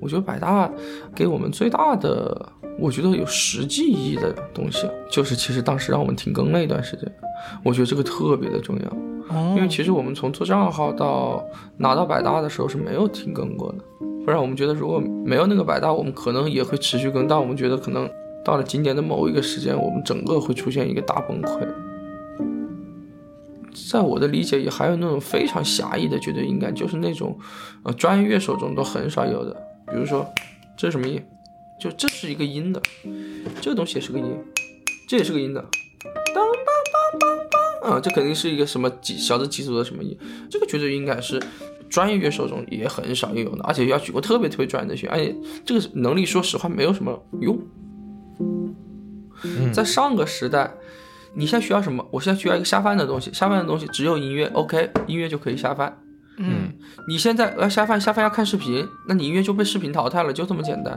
我觉得百大给我们最大的，我觉得有实际意义的东西，就是其实当时让我们停更了一段时间，我觉得这个特别的重要。哦因为其实我们从做账号到拿到百大的时候是没有停更过的，不然我们觉得如果没有那个百大，我们可能也会持续更，但我们觉得可能到了今年的某一个时间，我们整个会出现一个大崩溃。在我的理解里，还有那种非常狭义的绝对音感，就是那种呃专业乐手中都很少有的，比如说这是什么音？就这是一个音的，这个东西也是个音，这也是个音的，当当当当当啊，这肯定是一个什么几小的几组的什么音，这个绝对音感是专业乐手中也很少有的，而且要举过特别特别专业的学，而且这个能力说实话没有什么用。在上个时代，你现在需要什么？我现在需要一个下饭的东西，下饭的东西只有音乐，OK，音乐就可以下饭。嗯你现在要下饭，下饭要看视频，那你音乐就被视频淘汰了，就这么简单。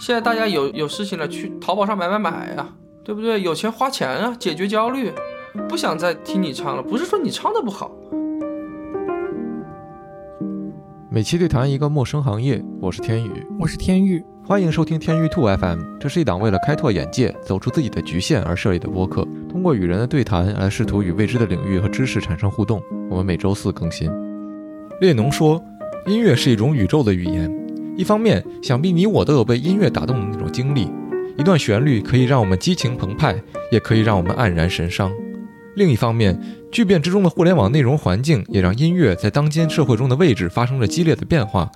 现在大家有有事情了，去淘宝上买买买呀、对不对？有钱花钱啊，解决焦虑，不想再听你唱了。不是说你唱的不好，每期对谈一个陌生行业，我是天宇，我是天宇，欢迎收听天宇兔 FM。这是一档为了开拓眼界、走出自己的局限而设立的播客，通过与人的对谈来试图与未知的领域和知识产生互动。我们每周四更新。列侬说，音乐是一种宇宙的语言。一方面，想必你我都有被音乐打动的那种经历，一段旋律可以让我们激情澎湃，也可以让我们黯然神伤。另一方面，巨变之中的互联网内容环境也让音乐在当今社会中的位置发生了激烈的变化。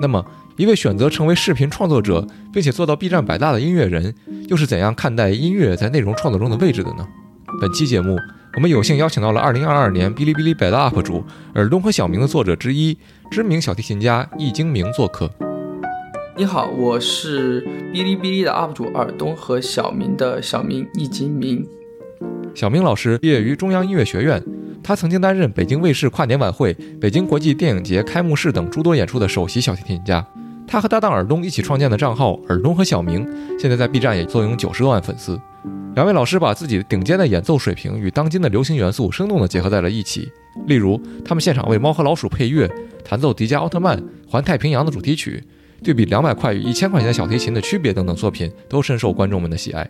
那么，一位选择成为视频创作者，并且做到 B 站百大的音乐人，又是怎样看待音乐在内容创作中的位置的呢？本期节目，我们有幸邀请到了2022年哔哩哔哩百大 UP 主耳东和小明的作者之一，知名小提琴家易精明做客。你好，我是哔哩哔哩的 UP 主尔东和小明的小明易精明。小明老师毕业于中央音乐学院，他曾经担任北京卫视跨年晚会、北京国际电影节开幕式等诸多演出的首席小提琴家。他和搭档尔东一起创建的账号“尔东和小明”，现在在 B 站也坐拥九十多万粉丝。两位老师把自己顶尖的演奏水平与当今的流行元素生动地结合在了一起。例如，他们现场为《猫和老鼠》配乐，弹奏迪迦奥特曼《环太平洋》的主题曲，对比两百块与一千块钱小提琴的区别等等作品，都深受观众们的喜爱。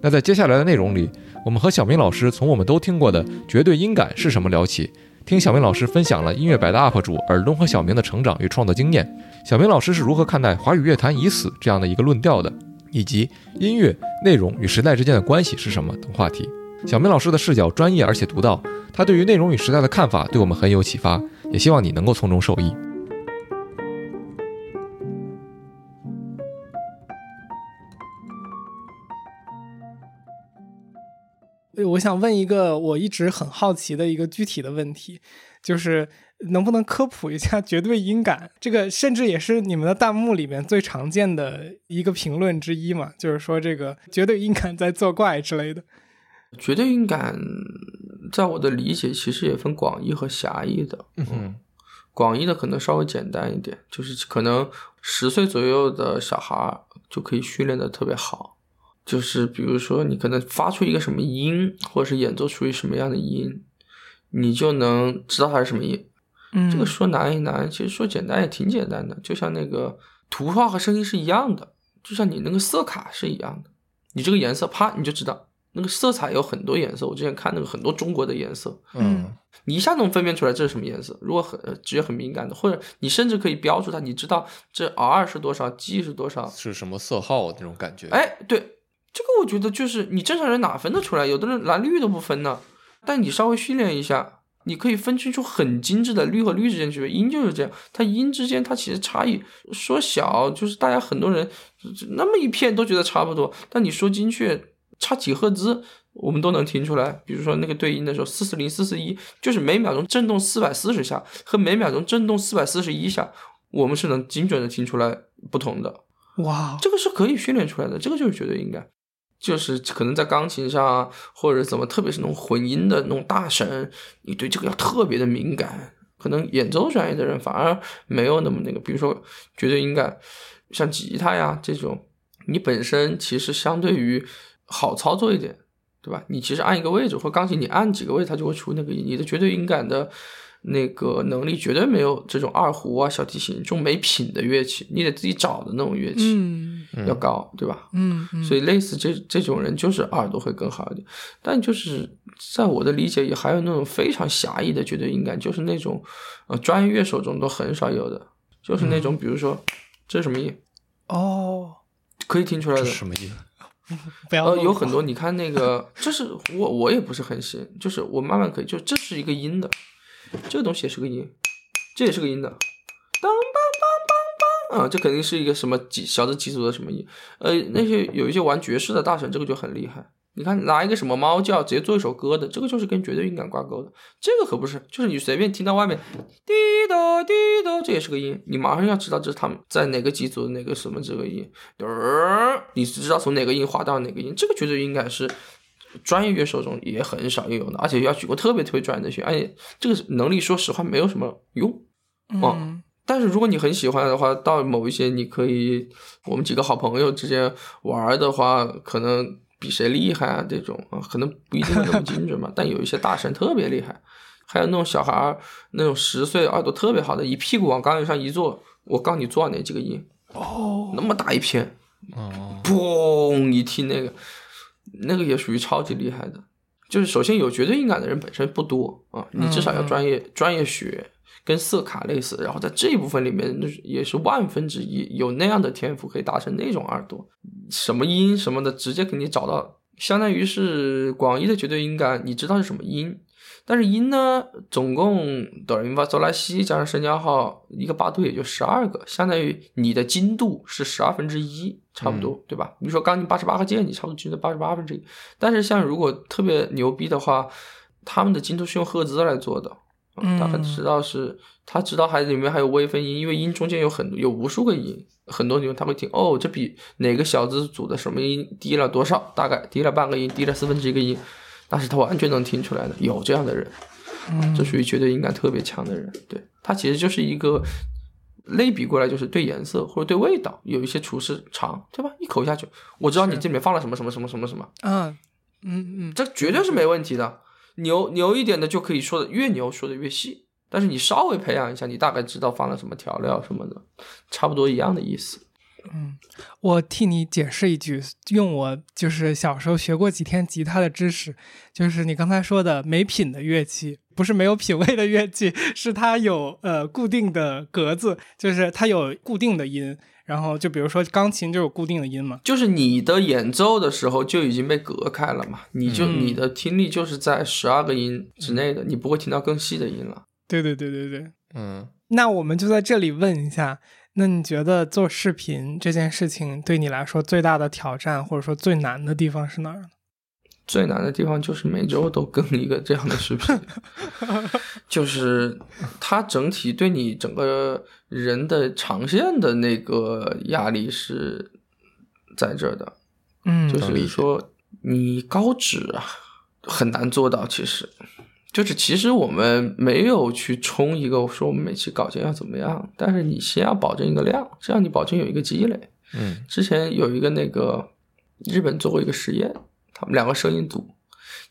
那在接下来的内容里，我们和小明老师从我们都听过的绝对音感是什么聊起，听小明老师分享了音乐百大 UP 主耳东和小明的成长与创作经验。小明老师是如何看待华语乐坛已死这样的一个论调的，以及音乐内容与时代之间的关系是什么等话题。小明老师的视角专业而且独到，他对于内容与时代的看法对我们很有启发，也希望你能够从中受益。我想问一个我一直很好奇的一个具体的问题，就是能不能科普一下绝对音感？这个甚至也是你们的弹幕里面最常见的一个评论之一嘛，就是说这个绝对音感在作怪之类的。绝对音感，在我的理解其实也分广义和狭义的。嗯广义的可能稍微简单一点，就是可能十岁左右的小孩儿就可以训练的特别好。就是比如说，你可能发出一个什么音，或者是演奏出一什么样的音，你就能知道它是什么音。嗯，这个说难也难，其实说简单也挺简单的。就像那个图画和声音是一样的，就像你那个色卡是一样的。你这个颜色，啪你就知道。那个色彩有很多颜色，我之前看那个很多中国的颜色，嗯你一下能分辨出来这是什么颜色。如果很呃直接很敏感的，或者你甚至可以标注它，你知道这 R 是多少，G 是多少。是什么色号那种感觉？哎，对，这个我觉得就是你正常人哪分得出来？有的人蓝绿都不分呢。但你稍微训练一下，你可以分清楚很精致的绿和绿之间区别。音就是这样，它音之间它其实差异说小，就是大家很多人那么一片都觉得差不多，但你说精确差几赫兹，我们都能听出来。比如说那个对音的时候，四四零、四四一，就是每秒钟震动四百四十下和每秒钟震动四百四十一下，我们是能精准的听出来不同的。哇，这个是可以训练出来的，这个就是绝对音感，就是可能在钢琴上啊，或者怎么，特别是那种混音的那种大神，你对这个要特别的敏感。可能演奏专业的人反而没有那么那个，比如说绝对音感，像吉他呀这种，你本身其实相对于好操作一点，对吧？你其实按一个位置，或钢琴你按几个位，它就会出那个音。你的绝对音感的那个能力绝对没有这种二胡啊、小提琴这种没品的乐器，你得自己找的那种乐器、嗯要高，对吧？嗯嗯，所以类似这这种人，就是耳朵会更好一点。但就是在我的理解也，还有那种非常狭义的绝对音感，就是那种呃专业乐手中都很少有的，就是那种比如说这是什么音，哦，可以听出来的。什么意思？呃，有很多，你看那个，这是我我也不是很行，就是我慢慢可以，就这是一个音的，这个东西也是个音，这也是个音的，当当当当当。啊，这肯定是一个什么几小的几组的什么音，呃，那些有一些玩爵士的大神，这个就很厉害。你看拿一个什么猫叫直接做一首歌的，这个就是跟绝对音感挂钩的，这个可不是，就是你随便听到外面滴答滴答，这也是个音，你马上要知道这是他们在哪个几组的哪个什么这个音，嘚儿，你知道从哪个音滑到哪个音，这个绝对音感是专业乐手中也很少有的，而且要举过特别特别专业的学，而且这个能力说实话没有什么用。哦嗯但是如果你很喜欢的话，到某一些你可以，我们几个好朋友之间玩的话，可能比谁厉害啊这种啊，可能不一定那么精准嘛。但有一些大神特别厉害，还有那种小孩儿，那种十岁耳朵特别好的，一屁股往钢琴上一坐，我告诉你做哪几个音，哦，那么大一片，哦，嘣一听那个，那个也属于超级厉害的。就是首先有绝对音感的人本身不多啊，你至少要专业、专业学，跟色卡类似，然后在这一部分里面，那是也是万分之一有那样的天赋可以达成那种耳朵，什么音什么的直接给你找到，相当于是广义的绝对音感，你知道是什么音。但是音呢，总共哆来咪发嗦拉西加上升降号一个八度也就十二个，相当于你的精度是十二分之一，差不多，对吧？比如说钢琴八十八个键，你差不多精度八十八分之一。但是像如果特别牛逼的话，他们的精度是用赫兹来做的，啊嗯大概知道是他知道还里面还有微分音，因为音中间有很多有无数个音，很多地方他会听哦，这比哪个小字组的什么音低了多少，大概低了半个音，低了四分之一个音，但是他完全能听出来的，有这样的人，嗯这属于绝对音感特别强的人，对他其实就是一个。类比过来就是对颜色或者对味道有一些厨师尝，对吧？一口下去，我知道你这里面放了什么什么什么什么什么，嗯，嗯嗯，这绝对是没问题的。牛牛一点的就可以说的越牛，说的越细。但是你稍微培养一下，你大概知道放了什么调料什么的，差不多一样的意思。我替你解释一句，用我就是小时候学过几天吉他的知识，就是你刚才说的没品的乐器，不是没有品味的乐器，是它有呃固定的格子，就是它有固定的音。然后就比如说钢琴就有固定的音嘛，就是你的演奏的时候就已经被隔开了嘛，你就、嗯你的听力就是在十二个音之内的，你不会听到更细的音了。对对对对对。嗯，那我们就在这里问一下，那你觉得做视频这件事情对你来说最大的挑战，或者说最难的地方是哪儿呢？最难的地方就是每周都更一个这样的视频，就是它整体对你整个人的长线的那个压力是在这儿的。嗯，就是说你高脂啊，很难做到。其实，就是其实我们没有去冲一个说我们每期稿件要怎么样，但是你先要保证一个量，这样你保证有一个积累。嗯之前有一个那个日本做过一个实验，他们两个摄影组，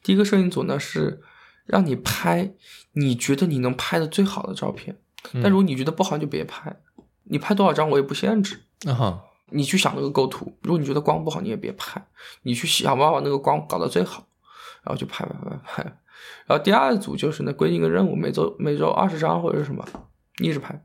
第一个摄影组呢是让你拍你觉得你能拍的最好的照片，但如果你觉得不好你就别拍，你拍多少张我也不限制。啊哈，你去想那个构图，如果你觉得光不好，你也别拍，你去想办法把那个光搞到最好，然后就拍拍拍拍。然后第二组就是呢，规定一个任务，每周每周二十张或者是什么，一直拍。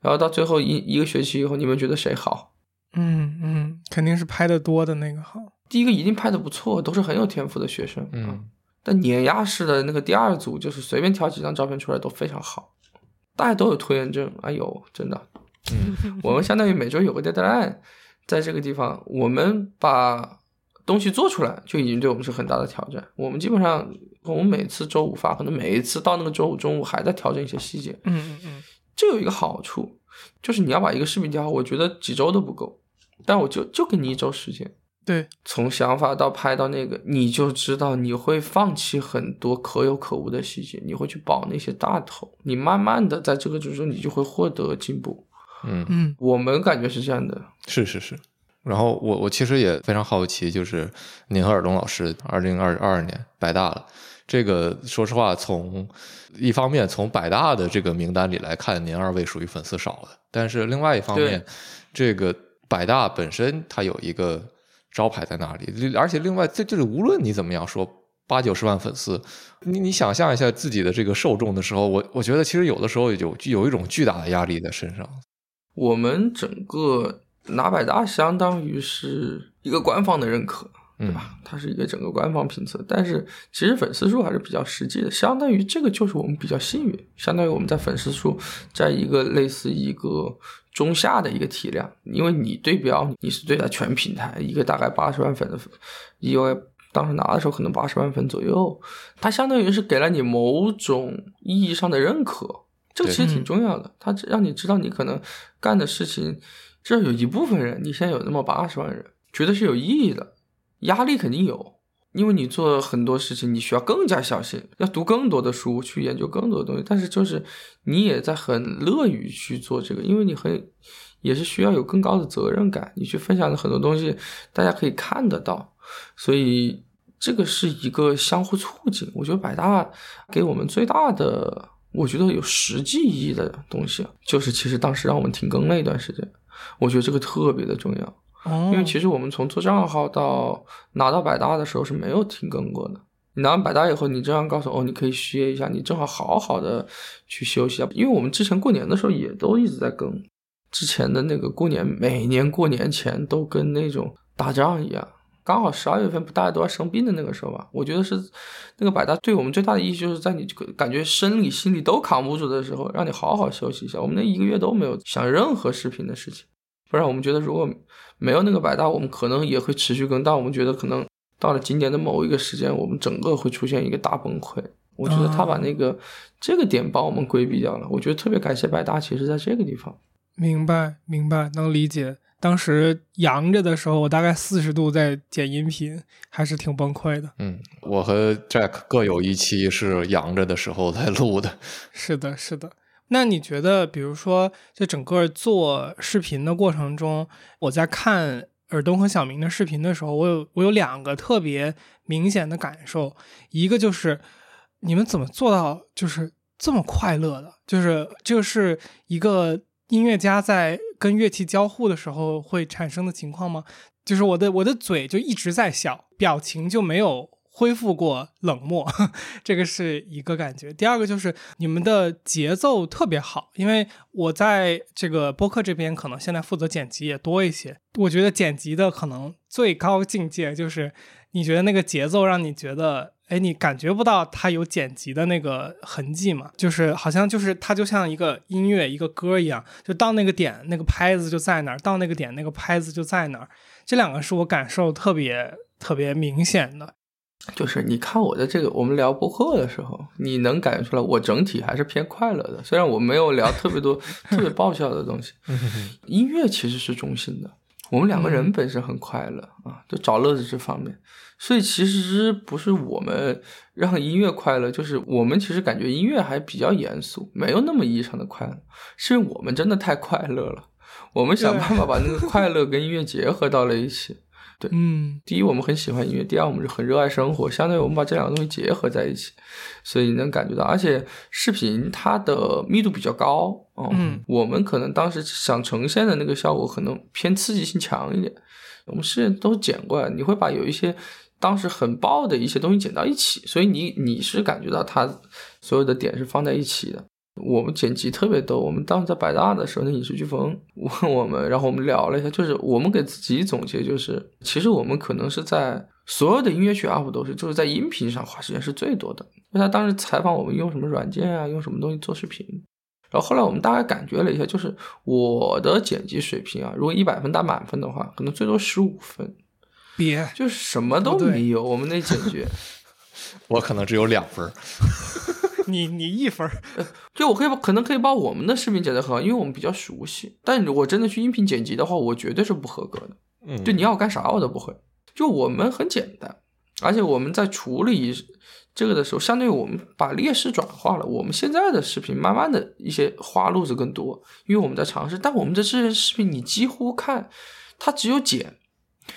然后到最后一一个学期以后，你们觉得谁好？嗯嗯，肯定是拍的多的那个好。第一个一定拍的不错，都是很有天赋的学生。啊嗯，但碾压式的那个第二组，就是随便挑几张照片出来都非常好，大家都有拖延症。哎呦，真的，嗯我们相当于每周有个 deadline，在这个地方，我们把东西做出来，就已经对我们是很大的挑战。我们基本上，我们每次周五发，可能每一次到那个周五中午还在调整一些细节。嗯嗯嗯，这有一个好处，就是你要把一个视频调好，我觉得几周都不够，但我就就给你一周时间。对，从想法到拍到那个，你就知道你会放弃很多可有可无的细节，你会去保那些大头，你慢慢的在这个之中，你就会获得进步。嗯，嗯我们感觉是这样的，是是是。然后我我其实也非常好奇，就是您和尔东老师二零二二年百大了。这个说实话，从一方面从百大的这个名单里来看，您二位属于粉丝少的，但是另外一方面，这个百大本身它有一个招牌在那里，而且另外这就是无论你怎么样说八九十万粉丝，你你想象一下自己的这个受众的时候，我我觉得其实有的时候有有一种巨大的压力在身上。我们整个拿百大相当于是一个官方的认可。对吧？它是一个整个官方评测，但是其实粉丝数还是比较实际的，相当于这个就是我们比较幸运，相当于我们在粉丝数在一个类似一个中下的一个体量，因为你对标你是对待全平台一个大概八十万粉的粉，因为当时拿的时候可能八十万粉左右，它相当于是给了你某种意义上的认可，这个其实挺重要的，它让你知道你可能干的事情，至少有一部分人，你现在有那么八十万人，觉得是有意义的。压力肯定有，因为你做很多事情，你需要更加小心，要读更多的书，去研究更多的东西。但是就是你也在很乐于去做这个，因为你很也是需要有更高的责任感，你去分享的很多东西，大家可以看得到。所以这个是一个相互促进。我觉得百大给我们最大的，我觉得有实际意义的东西，就是其实当时让我们停更那一段时间，我觉得这个特别的重要。因为其实我们从做账号到拿到百搭的时候是没有停更过的。你拿完百搭以后，你这样告诉哦，你可以歇一下，你正好好好的去休息一下。因为我们之前过年的时候也都一直在更，之前的那个过年，每年过年前都跟那种打仗一样。刚好十二月份不大家都要生病的那个时候吧？我觉得是那个百搭对我们最大的意义，就是在你感觉生理心理都扛不住的时候，让你好好休息一下。我们那一个月都没有想任何视频的事情。不然我们觉得，如果没有那个百大，我们可能也会持续更。但我们觉得，可能到了今年的某一个时间，我们整个会出现一个大崩溃。我觉得他把那个这个点帮我们规避掉了。我觉得特别感谢百大，其实在这个地方。明白，明白，能理解。当时阳着的时候，我大概四十度在剪音频，还是挺崩溃的。嗯，我和 Jack 各有一期是阳着的时候在录的。是的，是的。那你觉得，比如说，在整个做视频的过程中，我在看尔东和小明的视频的时候，我有我有两个特别明显的感受，一个就是你们怎么做到就是这么快乐的？就是这个是一个音乐家在跟乐器交互的时候会产生的情况吗？就是我的我的嘴就一直在笑，表情就没有。恢复过冷漠，这个是一个感觉。第二个就是你们的节奏特别好，因为我在这个播客这边可能现在负责剪辑也多一些。我觉得剪辑的可能最高境界就是你觉得那个节奏让你觉得，哎，你感觉不到它有剪辑的那个痕迹嘛？就是好像就是它就像一个音乐一个歌一样，就到那个点那个拍子就在哪儿，到那个点那个拍子就在哪儿。这两个是我感受特别特别明显的。就是你看我的这个，我们聊播客的时候，你能感觉出来，我整体还是偏快乐的。虽然我没有聊特别多 特别爆笑的东西，音乐其实是中性的。我们两个人本身很快乐啊，就找乐子这方面。所以其实不是我们让音乐快乐，就是我们其实感觉音乐还比较严肃，没有那么意义上的快乐，是因为我们真的太快乐了。我们想办法把那个快乐跟音乐结合到了一起。对，嗯，第一我们很喜欢音乐，第二我们是很热爱生活，相当于我们把这两个东西结合在一起，所以你能感觉到，而且视频它的密度比较高，嗯，我们可能当时想呈现的那个效果可能偏刺激性强一点，我们是都剪过来，你会把有一些当时很爆的一些东西剪到一起，所以你你是感觉到它所有的点是放在一起的。我们剪辑特别逗，我们当时在百大的时候，那影视飓风问我们，然后我们聊了一下，就是我们给自己总结，就是其实我们可能是在所有的音乐剧 UP 都是，就是在音频上花时间是最多的。因为他当时采访我们用什么软件啊，用什么东西做视频，然后后来我们大概感觉了一下，就是我的剪辑水平啊，如果一百分打满分的话，可能最多十五分，别就是什么都没有，我们那剪辑，我可能只有两分。你你一分儿，就我可以把可能可以把我们的视频剪得很好，因为我们比较熟悉。但如果真的去音频剪辑的话，我绝对是不合格的。嗯，就你要干啥我都不会。就我们很简单，而且我们在处理这个的时候，相对于我们把劣势转化了。我们现在的视频慢慢的一些花路子更多，因为我们在尝试。但我们的这些视频，你几乎看它只有剪，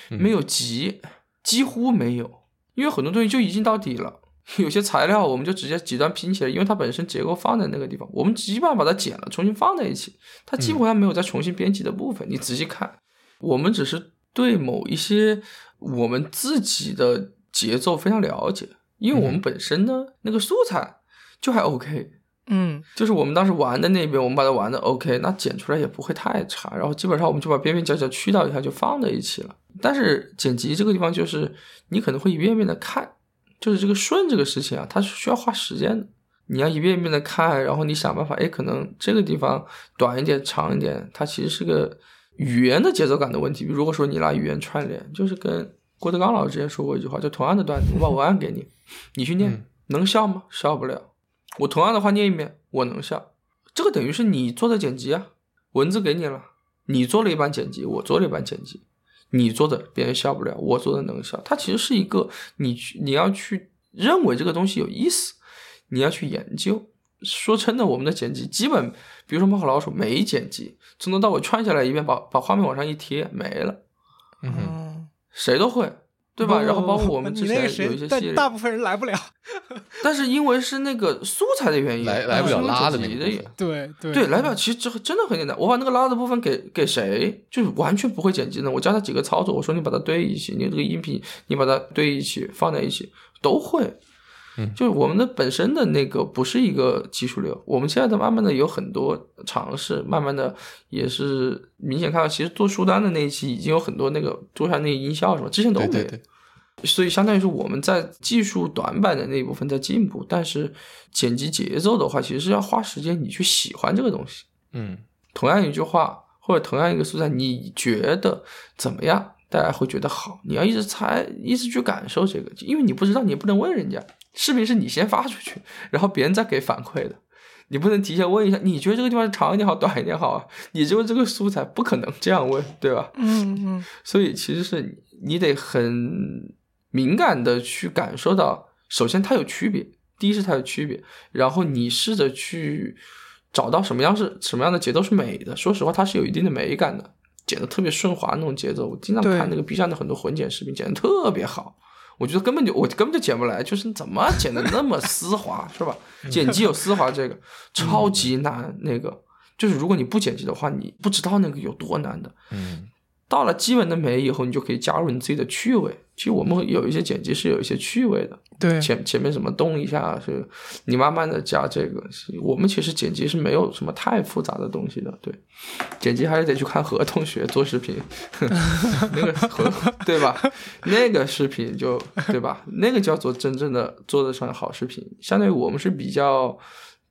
没有集，几乎没有，因为很多东西就已经到底了。有些材料我们就直接几段拼起来，因为它本身结构放在那个地方，我们基本上把它剪了，重新放在一起，它基本上没有再重新编辑的部分。你仔细看，我们只是对某一些我们自己的节奏非常了解，因为我们本身呢那个素材就还 OK，嗯就是我们当时玩的那边，我们把它玩的 OK，那剪出来也不会太差。然后基本上我们就把边边角角去掉一下，就放在一起了。但是剪辑这个地方，就是你可能会一遍遍的看，就是这个顺这个事情啊，它是需要花时间的。你要一遍一遍的看，然后你想办法，哎，可能这个地方短一点、长一点，它其实是个语言的节奏感的问题。如果说你拿语言串联，就是跟郭德纲老师之前说过一句话，就同样的段子，我把文案给你，你去念，嗯能笑吗？笑不了。我同样的话念一遍，我能笑。这个等于是你做的剪辑啊，文字给你了，你做了一版剪辑，我做了一版剪辑，你做的别人笑不了，我做的能笑。它其实是一个你去你要去认为这个东西有意思，你要去研究。说真的，我们的剪辑基本，比如说《猫和老鼠》，没剪辑，从头到尾串下来一遍，把把画面往上一贴，没了，嗯谁都会，对吧？然后包括我们之前有一些，个谁但，大部分人来不了。但是因为是那个素材的原因，来来不了拉的那个部分对对对，来不了，其实这真的很简单。我把那个拉的部分给给谁，就是完全不会剪辑的，我教他几个操作，我说你把它对一起，你这个音频你把它对一起，放在一起都会。嗯就是我们的本身的那个不是一个技术流，我们现在的慢慢的有很多尝试，慢慢的也是明显看到，其实做书单的那一期已经有很多那个做下那个音效什么，之前都没有。对对对，所以相当于是我们在技术短板的那一部分在进步，但是剪辑节奏的话，其实是要花时间你去喜欢这个东西。嗯同样一句话或者同样一个素材，你觉得怎么样？大家会觉得好，你要一直猜，一直去感受这个，因为你不知道，你也不能问人家。视频是你先发出去，然后别人再给反馈的，你不能提前问一下，你觉得这个地方长一点好，短一点好啊？你就这个素材不可能这样问，对吧？嗯嗯 所以其实是你你得很敏感的去感受到，首先它有区别，第一是它有区别，然后你试着去找到什么样是什么样的节奏是美的。说实话，它是有一定的美感的，剪的特别顺滑那种节奏。我经常看那个 B 站的很多混剪视频，剪的特别好。我觉得根本就我根本就剪不来，就是怎么剪的那么丝滑，是吧？剪辑有丝滑这个超级难，那个就是如果你不剪辑的话，你不知道那个有多难的。嗯到了基本的美以后，你就可以加入你自己的趣味。其实我们有一些剪辑是有一些趣味的，对，前前面什么动一下是，你慢慢的加这个。我们其实剪辑是没有什么太复杂的东西的，对，剪辑还是得去看何同学做视频，那个何对吧？那个视频就对吧？那个叫做真正的做得上好视频。相当于我们是比较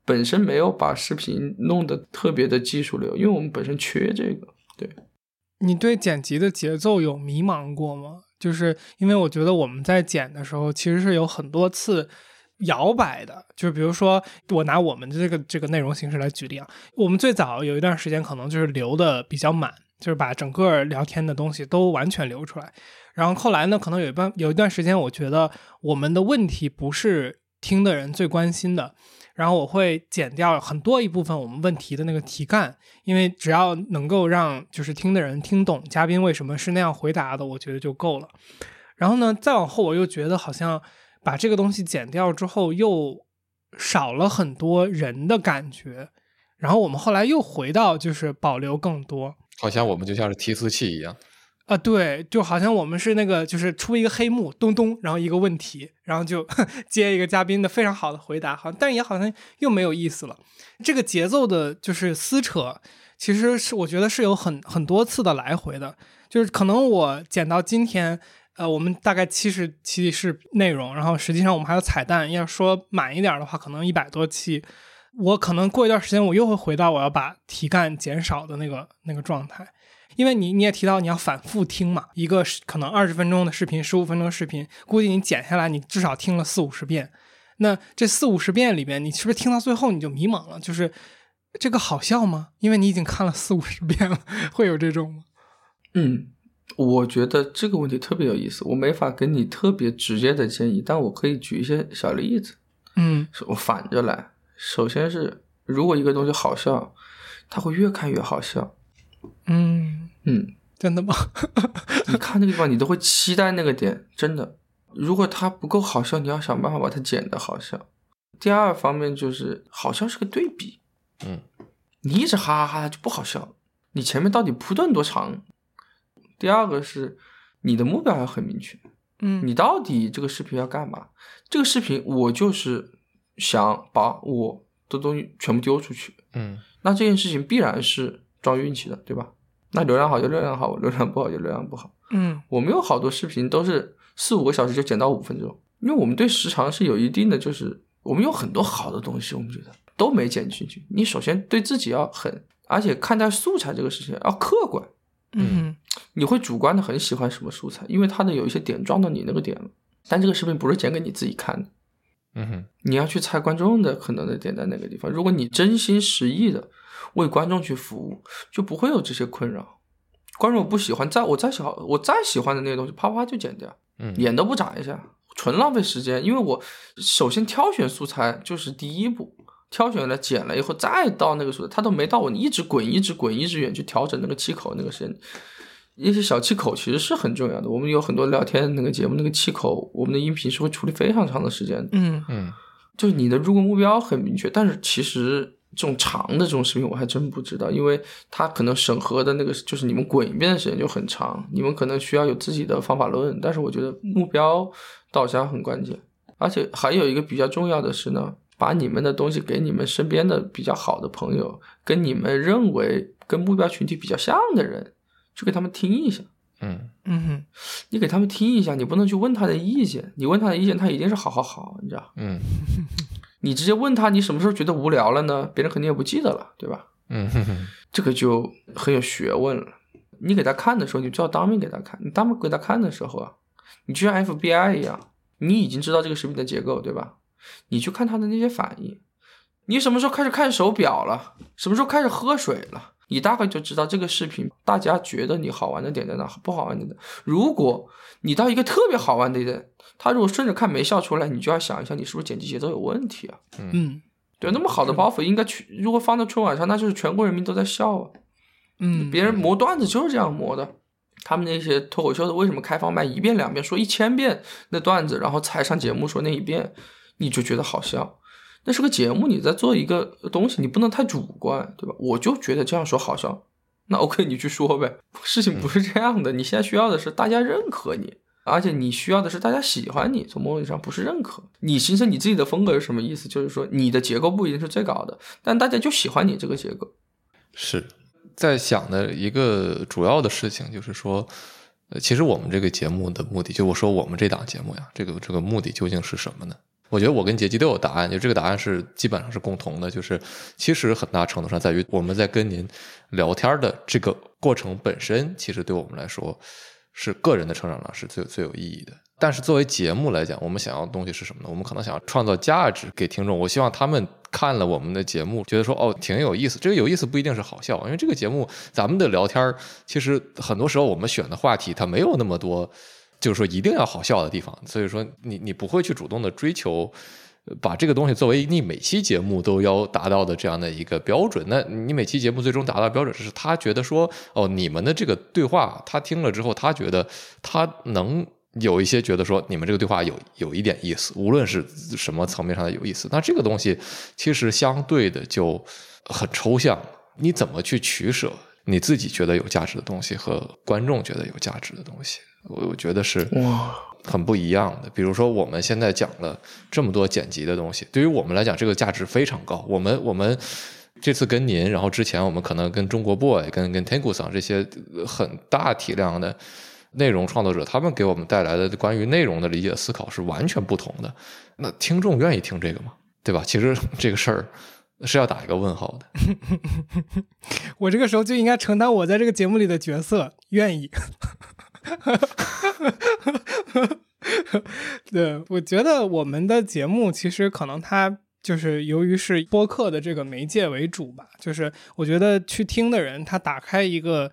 本身没有把视频弄得特别的技术流，因为我们本身缺这个。对你对剪辑的节奏有迷茫过吗？就是因为我觉得我们在剪的时候，其实是有很多次摇摆的。就是比如说，我拿我们的这个这个内容形式来举例啊，我们最早有一段时间可能就是留的比较满，就是把整个聊天的东西都完全留出来。然后后来呢，可能有一段有一段时间，我觉得我们的问题不是听的人最关心的，然后我会剪掉很多一部分我们问题的那个题干，因为只要能够让就是听的人听懂嘉宾为什么是那样回答的，我觉得就够了。然后呢，再往后我又觉得好像把这个东西剪掉之后，又少了很多人的感觉。然后我们后来又回到就是保留更多，好像我们就像是提词器一样。啊，对，就好像我们是那个，就是出一个黑幕，咚咚，然后一个问题，然后就 接一个嘉宾的非常好的回答，好，但也好像又没有意思了。这个节奏的，就是撕扯，其实是我觉得是有很很多次的来回的，就是可能我剪到今天，呃，我们大概七十期是内容，然后实际上我们还有彩蛋，要说满一点的话，可能一百多期。我可能过一段时间，我又会回到我要把题干减少的那个那个状态。因为你你也提到你要反复听嘛，一个可能二十分钟的视频，十五分钟的视频，估计你剪下来你至少听了四五十遍。那这四五十遍里边，你是不是听到最后你就迷茫了？就是这个好笑吗？因为你已经看了四五十遍了，会有这种吗？嗯，我觉得这个问题特别有意思，我没法给你特别直接的建议，但我可以举一些小例子。嗯我反着来，首先是如果一个东西好笑，它会越看越好笑。嗯，嗯，真的吗？你看那个地方，你都会期待那个点，真的。如果它不够好笑，你要想办法把它剪的好笑。第二方面就是好笑是个对比，嗯，你一直哈哈哈就不好笑，你前面到底铺垫多长？第二个是你的目标要很明确，嗯你到底这个视频要干嘛？这个视频我就是想把我的东西全部丢出去，嗯那这件事情必然是撞运气的，对吧？那流量好就流量好，流量不好就流量不好。嗯我们有好多视频都是四五个小时就剪到五分钟，因为我们对时长是有一定的，就是我们有很多好的东西，我们觉得都没剪进去。你首先对自己要很，而且看待素材这个事情要客观。嗯你会主观的很喜欢什么素材，因为它的有一些点撞到你那个点了。但这个视频不是剪给你自己看的，嗯哼你要去猜观众的可能的点在哪个地方。如果你真心实意的为观众去服务，就不会有这些困扰。观众不喜欢，再我再喜欢我再喜欢的那些东西，啪啪就剪掉，嗯眼都不眨一下，纯浪费时间。因为我首先挑选素材就是第一步，挑选了剪了以后再到那个素材，它都没到我，你一直滚，一直滚，一直远去调整那个气口那个声。一些小气口其实是很重要的。我们有很多聊天那个节目，那个气口，我们的音频是会处理非常长的时间的。嗯嗯就是你的入目目标很明确，但是其实这种长的这种视频我还真不知道，因为它可能审核的那个就是你们滚一遍的时间就很长，你们可能需要有自己的方法论，但是我觉得目标导向很关键，而且还有一个比较重要的是呢，把你们的东西给你们身边的比较好的朋友，跟你们认为跟目标群体比较像的人，去给他们听一下。嗯。嗯哼。你给他们听一下，你不能去问他的意见，你问他的意见，他一定是好好好，你知道。嗯你直接问他你什么时候觉得无聊了呢？别人肯定也不记得了，对吧？嗯哼哼这个就很有学问了。你给他看的时候，你就要当面给他看。你当面给他看的时候啊，你就像 FBI 一样，你已经知道这个视频的结构，对吧？你去看他的那些反应。你什么时候开始看手表了？什么时候开始喝水了？你大概就知道这个视频大家觉得你好玩的点在哪，不好玩的点。如果你到一个特别好玩的点，他如果顺着看没笑出来，你就要想一下，你是不是剪辑节奏有问题啊？嗯对，那么好的包袱应该去，如果放到春晚上，那就是全国人民都在笑啊。嗯，别人磨段子就是这样磨的。他们那些脱口秀的为什么开放麦一遍两遍说一千遍那段子，然后才上节目说那一遍，你就觉得好笑？那是个节目，你在做一个东西，你不能太主观，对吧？我就觉得这样说好笑，那 OK，你去说呗。事情不是这样的，你现在需要的是大家认可你，而且你需要的是大家喜欢你。从某种意义上不是认可，你形成你自己的风格是什么意思？就是说你的结构不一定是最高的，但大家就喜欢你这个结构。是在想的一个主要的事情，就是说，呃，其实我们这个节目的目的，就我说我们这档节目呀，这个这个目的究竟是什么呢？我觉得我跟杰基都有答案，就这个答案是基本上是共同的，就是其实很大程度上在于我们在跟您聊天的这个过程本身，其实对我们来说是个人的成长上是最最有意义的。但是作为节目来讲，我们想要的东西是什么呢？我们可能想要创造价值给听众。我希望他们看了我们的节目，觉得说哦挺有意思。这个有意思不一定是好笑，因为这个节目咱们的聊天儿其实很多时候我们选的话题它没有那么多，就是说一定要好笑的地方。所以说你你不会去主动的追求。把这个东西作为你每期节目都要达到的这样的一个标准，那你每期节目最终达到的标准是他觉得说，哦，你们的这个对话，他听了之后，他觉得他能有一些觉得说，你们这个对话有有一点意思，无论是什么层面上的有意思，那这个东西其实相对的就很抽象，你怎么去取舍你自己觉得有价值的东西和观众觉得有价值的东西？我我觉得是，很不一样的。比如说，我们现在讲了这么多剪辑的东西，对于我们来讲，这个价值非常高。我们我们这次跟您，然后之前我们可能跟中国 boy、跟跟 Tango 桑这些呃很大体量的内容创作者，他们给我们带来的关于内容的理解思考是完全不同的。那听众愿意听这个吗？对吧？其实这个事儿是要打一个问号的。我这个时候就应该承担我在这个节目里的角色，愿意。对，我觉得我们的节目其实可能它就是由于是播客的这个媒介为主吧，就是我觉得去听的人，他打开一个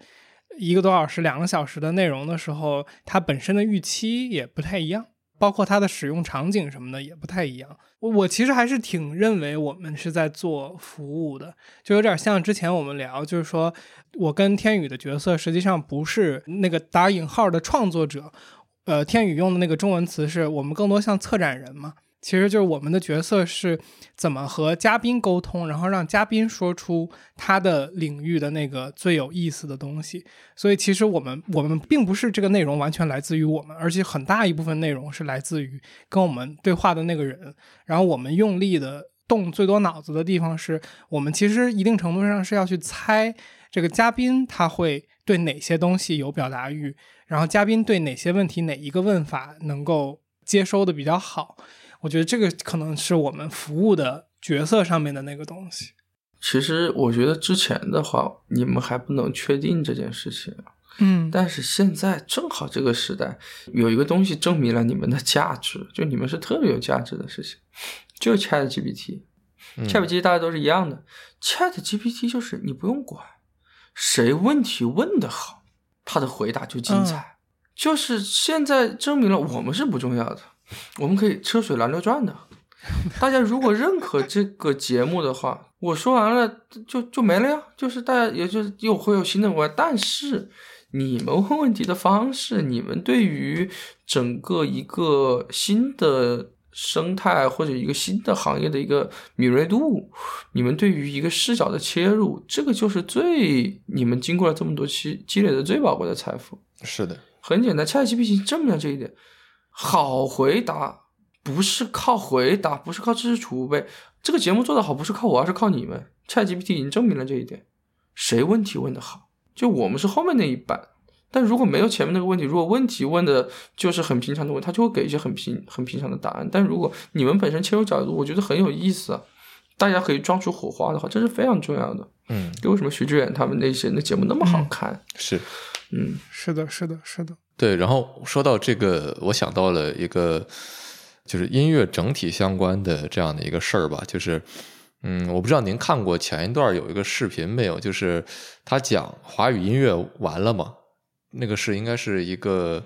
一个多小时、两个小时的内容的时候，他本身的预期也不太一样，包括它的使用场景什么的也不太一样。我我其实还是挺认为我们是在做服务的，就有点像之前我们聊，就是说我跟天宇的角色实际上不是那个打引号的创作者，呃，天宇用的那个中文词是我们更多像策展人嘛，其实就是我们的角色是怎么和嘉宾沟通，然后让嘉宾说出他的领域的那个最有意思的东西。所以其实我们我们并不是这个内容完全来自于我们，而且很大一部分内容是来自于跟我们对话的那个人。然后我们用力的动最多脑子的地方是我们其实一定程度上是要去猜这个嘉宾他会对哪些东西有表达欲。然后嘉宾对哪些问题哪一个问法能够接收的比较好？我觉得这个可能是我们服务的角色上面的那个东西。其实我觉得之前的话，你们还不能确定这件事情，嗯但是现在正好这个时代有一个东西证明了你们的价值，就你们是特别有价值的事情，就是 Chat GPT。嗯 Chat GPT 大家都是一样的，Chat GPT 就是你不用管谁问题问得好，他的回答就精彩。就是现在证明了我们是不重要的，我们可以车水马龙转的。大家如果认可这个节目的话，我说完了就就没了呀，就是大家也就是又会有新的文案，但是你们问问题的方式，你们对于整个一个新的生态或者一个新的行业的一个敏锐度，你们对于一个视角的切入，这个就是最你们经过了这么多期积累的最宝贵的财富。是的，很简单，ChatGPT 证明了这一点。好回答不是靠回答，不是靠知识储备，这个节目做得好不是靠我，而是靠你们。ChatGPT 已经证明了这一点。谁问题问得好，就我们是后面那一半。但如果没有前面那个问题，如果问题问的就是很平常的问，他就会给一些很平很平常的答案。但如果你们本身切入角度，我觉得很有意思啊，大家可以撞出火花的话，这是非常重要的。嗯，就为什么徐志远他们那些那节目那么好看？是。嗯，是的，是的，是的。对，然后说到这个，我想到了一个就是音乐整体相关的这样的一个事儿吧，就是，嗯，我不知道您看过前一段有一个视频没有？就是他讲华语音乐完了嘛，那个是应该是一个，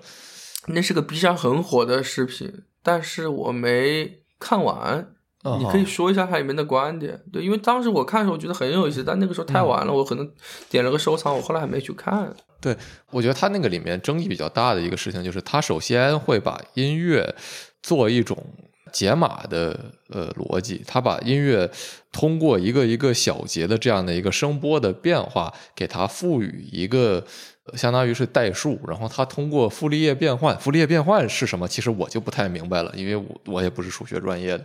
那是个 B 站很火的视频，但是我没看完。哦你可以说一下它里面的观点，对，因为当时我看的时候我觉得很有意思，但那个时候太晚了，我可能点了个收藏，我后来还没去看。对，我觉得他那个里面争议比较大的一个事情，就是他首先会把音乐做一种解码的呃逻辑，他把音乐通过一个一个小节的这样的一个声波的变化，给它赋予一个。相当于是代数，然后它通过傅立叶变换，傅立叶变换是什么？其实我就不太明白了，因为我我也不是数学专业的。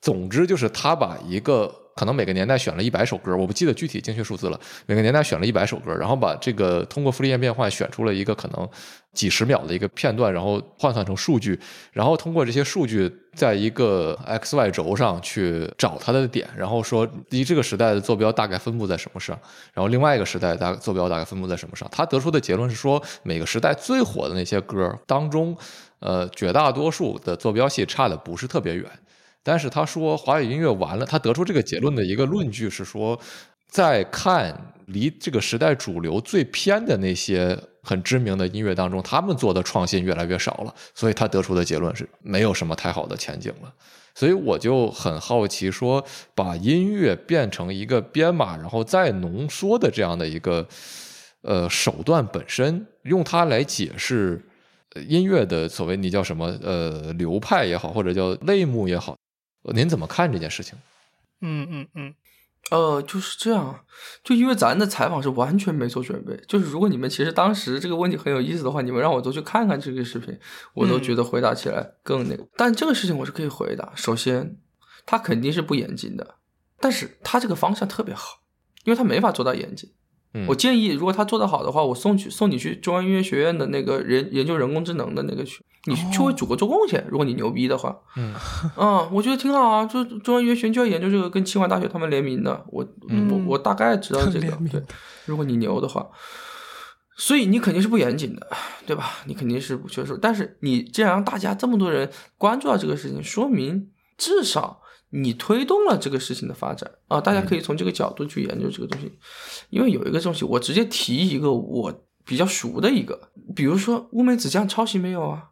总之就是它把一个可能每个年代选了一百首歌，我不记得具体精确数字了。每个年代选了一百首歌，然后把这个通过傅立叶变换选出了一个可能几十秒的一个片段，然后换算成数据，然后通过这些数据，在一个 x y 轴上去找它的点，然后说第一这个时代的坐标大概分布在什么上，然后另外一个时代大坐标大概分布在什么上。他得出的结论是说，每个时代最火的那些歌当中，呃，绝大多数的坐标系差的不是特别远。但是他说华语音乐完了，他得出这个结论的一个论据是说，在看离这个时代主流最偏的那些很知名的音乐当中，他们做的创新越来越少了，所以他得出的结论是没有什么太好的前景了。所以我就很好奇，说把音乐变成一个编码，然后再浓缩的这样的一个呃手段本身，用它来解释音乐的所谓你叫什么呃流派也好，或者叫类目也好。您怎么看这件事情？嗯嗯嗯，呃，就是这样，就因为咱的采访是完全没做准备，就是如果你们其实当时这个问题很有意思的话，你们让我都去看看这个视频，我都觉得回答起来更那个。但这个事情我是可以回答。首先，他肯定是不严谨的，但是他这个方向特别好，因为他没法做到严谨。嗯我建议，如果他做得好的话，我送去送你去中央音乐学院的那个人研究人工智能的那个去，你去去为祖国做贡献。如果你牛逼的话，嗯嗯，我觉得挺好啊。就中央音乐学院就要研究这个，跟清华大学他们联名的。我、嗯我我大概知道这个。对，如果你牛的话，所以你肯定是不严谨的，对吧？你肯定是不学术。但是你既然让大家这么多人关注到这个事情，说明至少你推动了这个事情的发展啊。大家可以从这个角度去研究这个东西，因为有一个东西，我直接提一个我比较熟的一个，比如说乌梅子酱抄袭没有啊？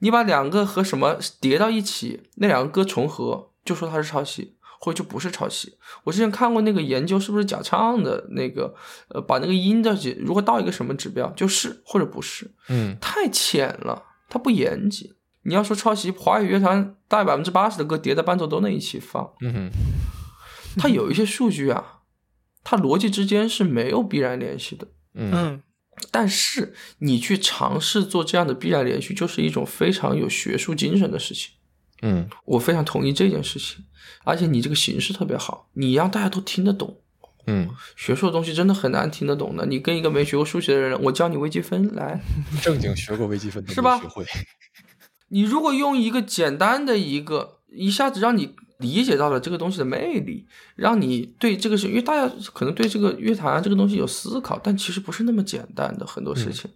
你把两个和什么叠到一起，那两个歌重合，就说它是抄袭，或者就不是抄袭。我之前看过那个研究，是不是假唱的那个，呃，把那个音的如果到一个什么指标，就是或者不是，嗯太浅了，它不严谨。你要说抄袭，华语乐坛大概百分之八十的歌叠在伴奏都能一起放。嗯哼，它有一些数据啊，它逻辑之间是没有必然联系的。嗯嗯但是你去尝试做这样的必然联系，就是一种非常有学术精神的事情。嗯我非常同意这件事情，而且你这个形式特别好，你让大家都听得懂。嗯，学术的东西真的很难听得懂的。你跟一个没学过数学的人，我教你微积分来，正经学过微积分的是吧学会。你如果用一个简单的一个，一下子让你理解到了这个东西的魅力，让你对这个事，因为大家可能对这个乐坛这个东西有思考，但其实不是那么简单的很多事情，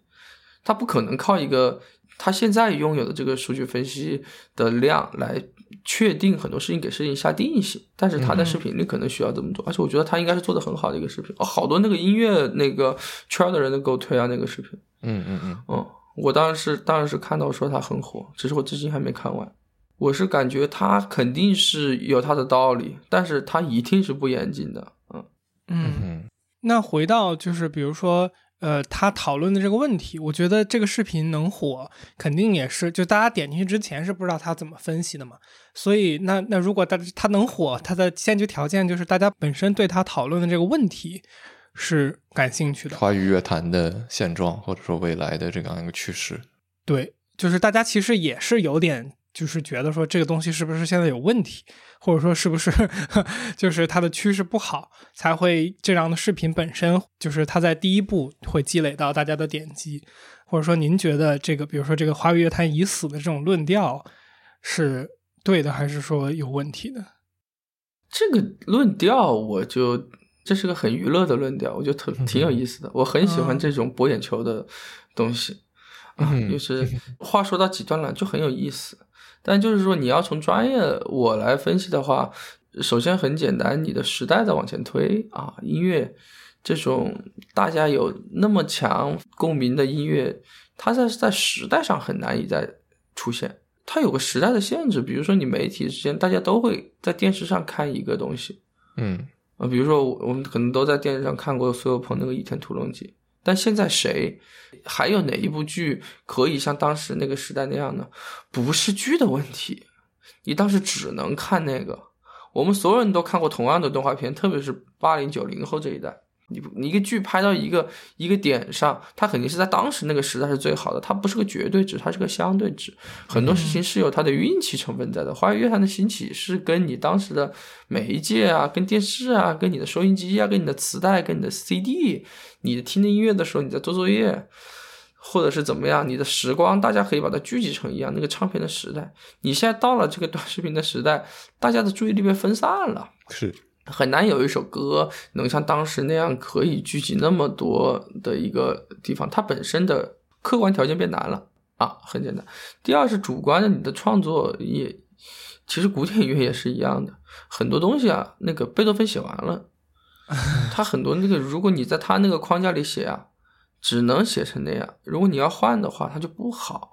他不可能靠一个他现在拥有的这个数据分析的量来确定很多事情，给事情下定性。但是他在视频里可能需要这么做，而且我觉得他应该是做的很好的一个视频。哦，好多那个音乐那个圈的人都给我推啊那个视频。嗯嗯嗯嗯，我当然是当然是看到说他很火，只是我至今还没看完。我是感觉他肯定是有他的道理，但是他一定是不严谨的。嗯，嗯。嗯那回到就是比如说，呃，他讨论的这个问题，我觉得这个视频能火，肯定也是就大家点进去之前是不知道他怎么分析的嘛。所以那那如果他他能火，他的先决条件就是大家本身对他讨论的这个问题是感兴趣的。华语乐坛的现状或者说未来的这样一个趋势。对，就是大家其实也是有点，就是觉得说这个东西是不是现在有问题，或者说是不是 就是它的趋势不好，才会这样的视频本身就是它在第一步会积累到大家的点击，或者说您觉得这个，比如说这个华语乐坛已死的这种论调是对的，还是说有问题的？这个论调我就这是个很娱乐的论调，我觉得特挺有意思的。我很喜欢这种博眼球的东西啊，嗯就是话说到极端了就很有意思。但就是说你要从专业我来分析的话，首先很简单，你的时代在往前推啊，音乐这种大家有那么强共鸣的音乐，它在在时代上很难以再出现。它有个时代的限制，比如说你媒体之间，大家都会在电视上看一个东西，嗯啊，比如说我我们可能都在电视上看过苏有朋那个《倚天屠龙记》，但现在谁还有哪一部剧可以像当时那个时代那样呢？不是剧的问题，你当时只能看那个。我们所有人都看过同样的动画片，特别是八零九零后这一代。你你一个剧拍到一个一个点上，它肯定是在当时那个时代是最好的，它不是个绝对值，它是个相对值。很多事情是有它的运气成分在的。华语乐坛的兴起是跟你当时的媒介啊、跟电视啊、跟你的收音机啊、跟你的磁带、跟你的 CD，你的听的音乐的时候，你在做作业，或者是怎么样，你的时光，大家可以把它聚集成一样那个唱片的时代。你现在到了这个短视频的时代，大家的注意力被分散了。是很难有一首歌能像当时那样可以聚集那么多的一个地方，它本身的客观条件变难了啊，很简单。第二是主观的，你的创作也，其实古典音乐也是一样的，很多东西啊，那个贝多芬写完了，他很多那个，如果你在他那个框架里写啊，只能写成那样。如果你要换的话，它就不好。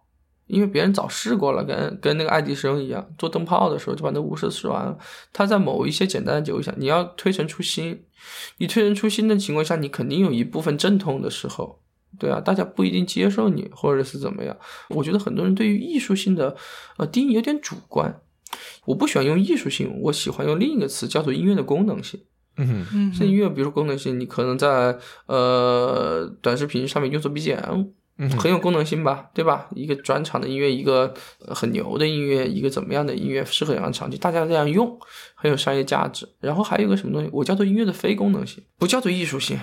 因为别人早试过了，跟跟那个爱迪生一样，做灯泡的时候就把那钨丝试完了。他在某一些简单的结构下，你要推陈出新，你推陈出新的情况下，你肯定有一部分阵痛的时候，对啊，大家不一定接受你，或者是怎么样。我觉得很多人对于艺术性的呃定义有点主观，我不喜欢用艺术性，我喜欢用另一个词叫做音乐的功能性。嗯嗯这音乐，比如说功能性，你可能在呃短视频上面用作 BGM，嗯嗯很有功能性吧，对吧？一个转场的音乐，一个很牛的音乐，一个怎么样的音乐适合怎样的场景，大家这样用很有商业价值。然后还有一个什么东西，我叫做音乐的非功能性，不叫做艺术性，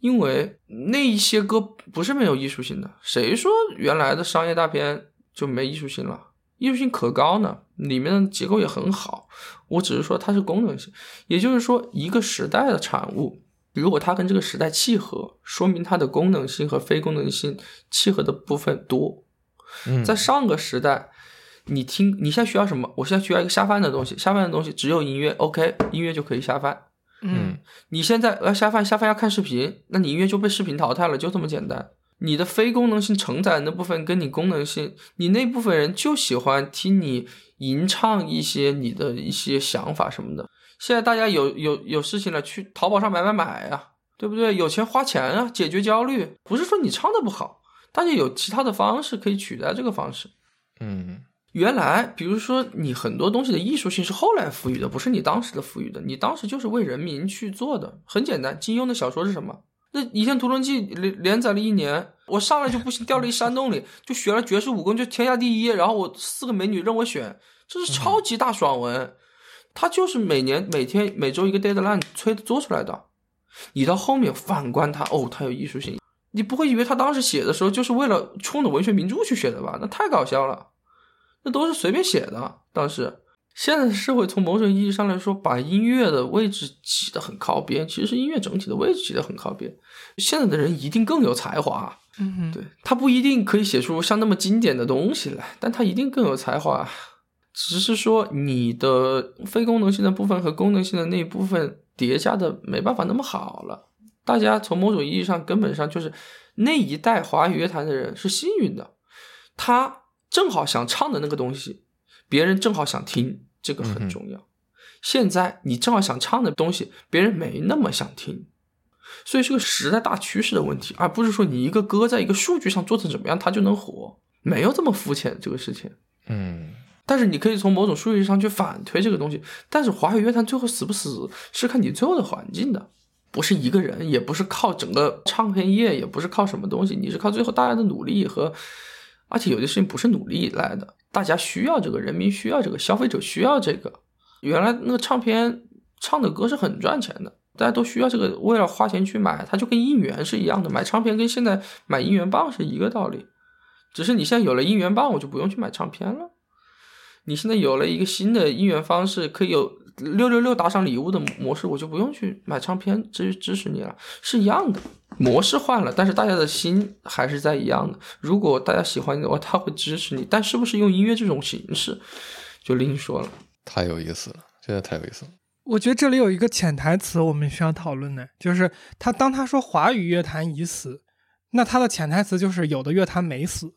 因为那一些歌不是没有艺术性的。谁说原来的商业大片就没艺术性了？艺术性可高呢，里面的结构也很好。我只是说它是功能性，也就是说一个时代的产物。如果它跟这个时代契合，说明它的功能性和非功能性契合的部分多。嗯，在上个时代，你听你现在需要什么？我现在需要一个下饭的东西，下饭的东西只有音乐，OK，音乐就可以下饭。嗯你现在要下饭，下饭要看视频，那你音乐就被视频淘汰了，就这么简单。你的非功能性承载的那部分跟你功能性，你那部分人就喜欢听你吟唱一些你的一些想法什么的。现在大家有有有事情了，去淘宝上买买买呀、对不对？有钱花钱啊，解决焦虑。不是说你唱的不好，大家有其他的方式可以取代这个方式。嗯原来，比如说你很多东西的艺术性是后来赋予的，不是你当时的赋予的。你当时就是为人民去做的，很简单。金庸的小说是什么？那《倚天屠龙记》连连载了一年，我上来就不行，掉了一山洞里，就学了绝世武功，就天下第一。然后我四个美女任我选，这是超级大爽文。它就是每年每天每周一个 deadline 催做出来的。你到后面反观他，哦，他有艺术性，你不会以为他当时写的时候就是为了冲着文学名著去写的吧？那太搞笑了。那都是随便写的。当时，现在的社会从某种意义上来说，把音乐的位置挤得很靠边。其实音乐整体的位置挤得很靠边。现在的人一定更有才华，嗯，对他不一定可以写出像那么经典的东西来，但他一定更有才华。只是说你的非功能性的部分和功能性的那一部分叠加的没办法那么好了。大家从某种意义上，根本上就是那一代华语乐坛的人是幸运的，他。正好想唱的那个东西，别人正好想听，这个很重要。现在你正好想唱的东西，别人没那么想听，所以是个时代大趋势的问题，而不是说你一个歌在一个数据上做成怎么样，它就能火，没有这么肤浅这个事情。嗯，但是你可以从某种数据上去反推这个东西。但是华语乐坛最后死不死，是看你最后的环境的，不是一个人，也不是靠整个唱片业，也不是靠什么东西，你是靠最后大家的努力和。而且有的事情不是努力来的，大家需要这个，人民需要这个，消费者需要这个。原来那个唱片唱的歌是很赚钱的，大家都需要这个，为了花钱去买，它就跟应援是一样的，买唱片跟现在买应援棒是一个道理。只是你现在有了应援棒，我就不用去买唱片了。你现在有了一个新的应援方式，可以有六六六打赏礼物的模式，我就不用去买唱片支支持你了，是一样的。模式换了，但是大家的心还是在一样的。如果大家喜欢你的话，他会支持你。但是不是用音乐这种形式，就另说了。太有意思了，真的太有意思了。我觉得这里有一个潜台词，我们需要讨论的，就是他当他说华语乐坛已死，那他的潜台词就是有的乐坛没死。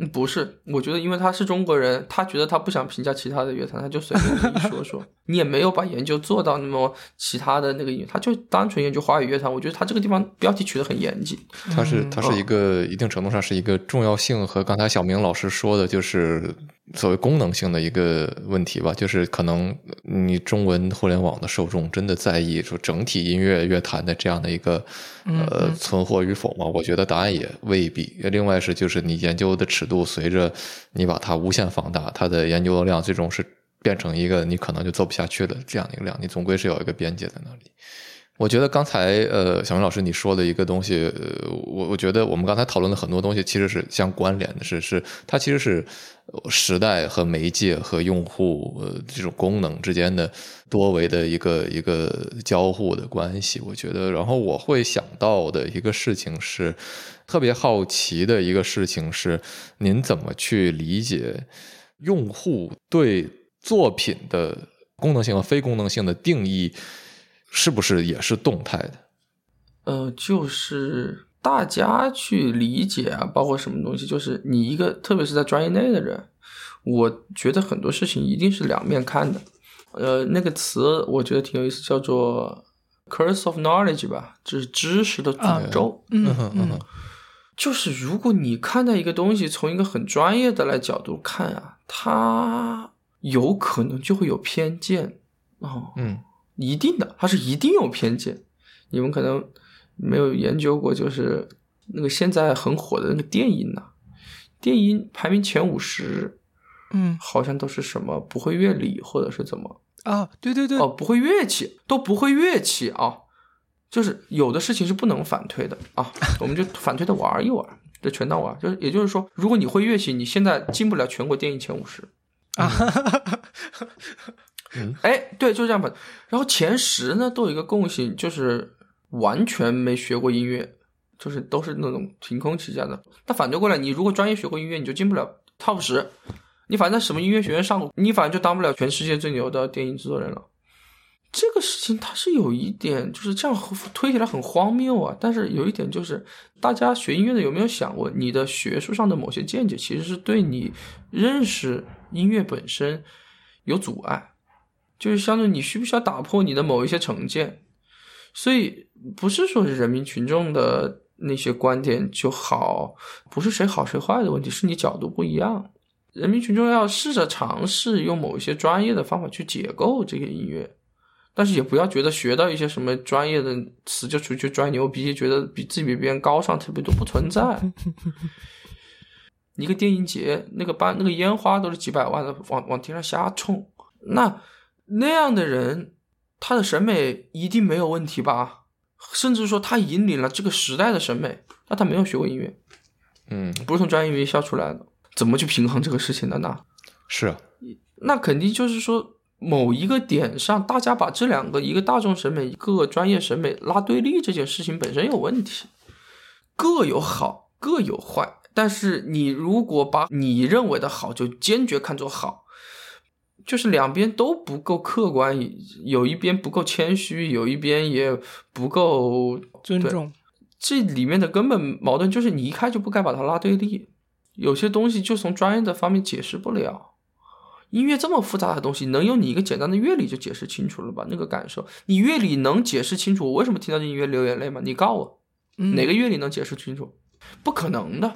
嗯，不是，我觉得因为他是中国人，他觉得他不想评价其他的乐坛，他就随便说说。你也没有把研究做到那么其他的那个音乐，他就单纯研究华语乐坛。我觉得他这个地方标题取得很严谨。他是他是一个一定程度上是一个重要性和刚才小明老师说的，就是所谓功能性的一个问题吧。就是可能你中文互联网的受众真的在意说整体音乐乐坛的这样的一个呃存活与否吗？我觉得答案也未必。另外是就是你研究的尺度随着你把它无限放大，它的研究的量最终是。变成一个你可能就做不下去的这样的一个量，你总归是有一个边界在那里。我觉得刚才呃，小明老师你说的一个东西，呃，我我觉得我们刚才讨论的很多东西其实是相关联的，是是它其实是时代和媒介和用户这种功能之间的多维的一个一个交互的关系。我觉得，然后我会想到的一个事情是特别好奇的一个事情是，您怎么去理解用户对作品的功能性和非功能性的定义，是不是也是动态的？呃，就是大家去理解啊，包括什么东西，就是你一个，特别是在专业内的人，我觉得很多事情一定是两面看的。呃，那个词我觉得挺有意思，叫做 “curse of knowledge” 吧，就是知识的诅咒。嗯嗯嗯，就是如果你看待一个东西，从一个很专业的来角度看啊，它。有可能就会有偏见哦，嗯，一定的，它是一定有偏见。你们可能没有研究过，就是那个现在很火的那个电音呐，电音排名前五十，嗯，好像都是什么不会乐理或者是怎么啊？对对对，哦，不会乐器都不会乐器啊，就是有的事情是不能反推的啊，我们就反推的玩一玩，这全当玩。就是也就是说，如果你会乐器，你现在进不了全国电音前五十。啊，哎，对，就这样吧。然后前十呢，都有一个共性，就是完全没学过音乐，就是都是那种凭空起家的。但反对过来，你如果专业学过音乐，你就进不了 top 十。你反正什么音乐学院上，你反正就当不了全世界最牛的电影制作人了。这个事情它是有一点，就是这样推起来很荒谬啊。但是有一点就是，大家学音乐的有没有想过，你的学术上的某些见解，其实是对你认识音乐本身有阻碍，就是相当于你需不需要打破你的某一些成见。所以不是说是人民群众的那些观点就好，不是谁好谁坏的问题，是你角度不一样。人民群众要试着尝试用某一些专业的方法去解构这个音乐，但是也不要觉得学到一些什么专业的词就出去拽牛逼，觉得比自己比别人高尚特别多，不存在。一个电影节，那个班那个烟花都是几百万的，往往天上瞎冲，那那样的人，他的审美一定没有问题吧？甚至说他引领了这个时代的审美，那他没有学过音乐，嗯，不是从专业院校出来的，怎么去平衡这个事情的呢？是啊，那肯定就是说，某一个点上，大家把这两个，一个大众审美，一个专业审美拉对立，这件事情本身有问题，各有好，各有坏。但是你如果把你认为的好就坚决看作好，就是两边都不够客观，有一边不够谦虚，有一边也不够尊重。这里面的根本矛盾就是你一开就不该把它拉对立，有些东西就从专业的方面解释不了。音乐这么复杂的东西，能用你一个简单的乐理就解释清楚了吧？那个感受，你乐理能解释清楚我为什么听到这音乐流眼泪吗？你告我，嗯哪个乐理能解释清楚？不可能的。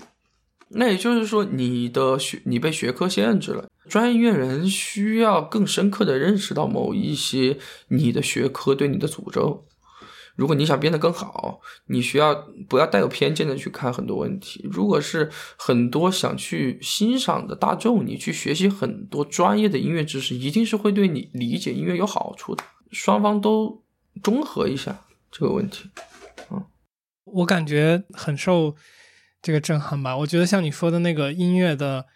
那也就是说，你的学你被学科限制了。专业音乐人需要更深刻的认识到某一些你的学科对你的诅咒。如果你想变得更好，你需要不要带有偏见的去看很多问题。如果是很多想去欣赏的大众，你去学习很多专业的音乐知识，一定是会对你理解音乐有好处的。双方都中和一下这个问题。嗯我感觉很受这个震撼吧。我觉得像你说的那个音乐的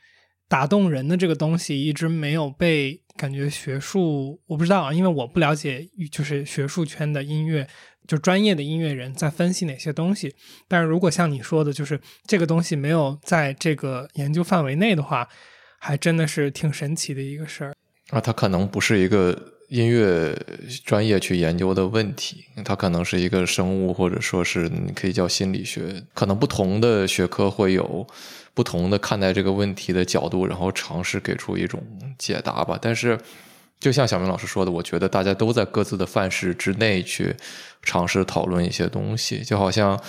打动人的这个东西，一直没有被感觉学术，我不知道啊，因为我不了解，就是学术圈的音乐，就专业的音乐人在分析哪些东西。但是如果像你说的，就是这个东西没有在这个研究范围内的话，还真的是挺神奇的一个事儿。啊，它可能不是一个音乐专业去研究的问题，它可能是一个生物，或者说是你可以叫心理学，可能不同的学科会有不同的看待这个问题的角度，然后尝试给出一种解答吧。但是，就像小明老师说的，我觉得大家都在各自的范式之内去尝试讨论一些东西，就好像，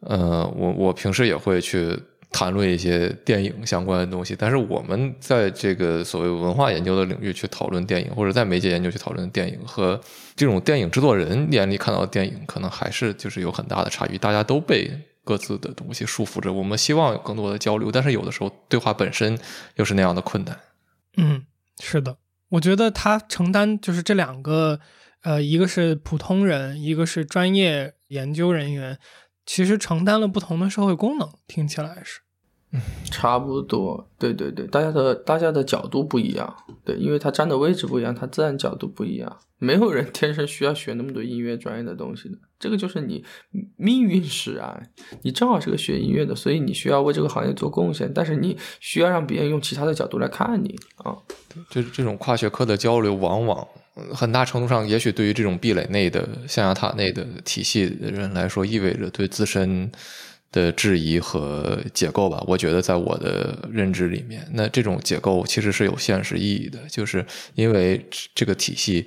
呃，我我平时也会去。谈论一些电影相关的东西，但是我们在这个所谓文化研究的领域去讨论电影，或者在媒介研究去讨论电影，和这种电影制作人眼里看到的电影，可能还是就是有很大的差异。大家都被各自的东西束缚着，我们希望有更多的交流，但是有的时候对话本身又是那样的困难。嗯，是的，我觉得他承担就是这两个，呃，一个是普通人，一个是专业研究人员，其实承担了不同的社会功能，听起来是。差不多，对对对，大家的大家的角度不一样，对，因为他站的位置不一样，他自然角度不一样。没有人天生需要学那么多音乐专业的东西的，这个就是你命运使然。你正好是个学音乐的，所以你需要为这个行业做贡献，但是你需要让别人用其他的角度来看你啊。这这种跨学科的交流，往往很大程度上，也许对于这种壁垒内的象牙塔内的体系的人来说，意味着对自身。的质疑和解构吧，我觉得在我的认知里面，那这种解构其实是有现实意义的，就是因为这个体系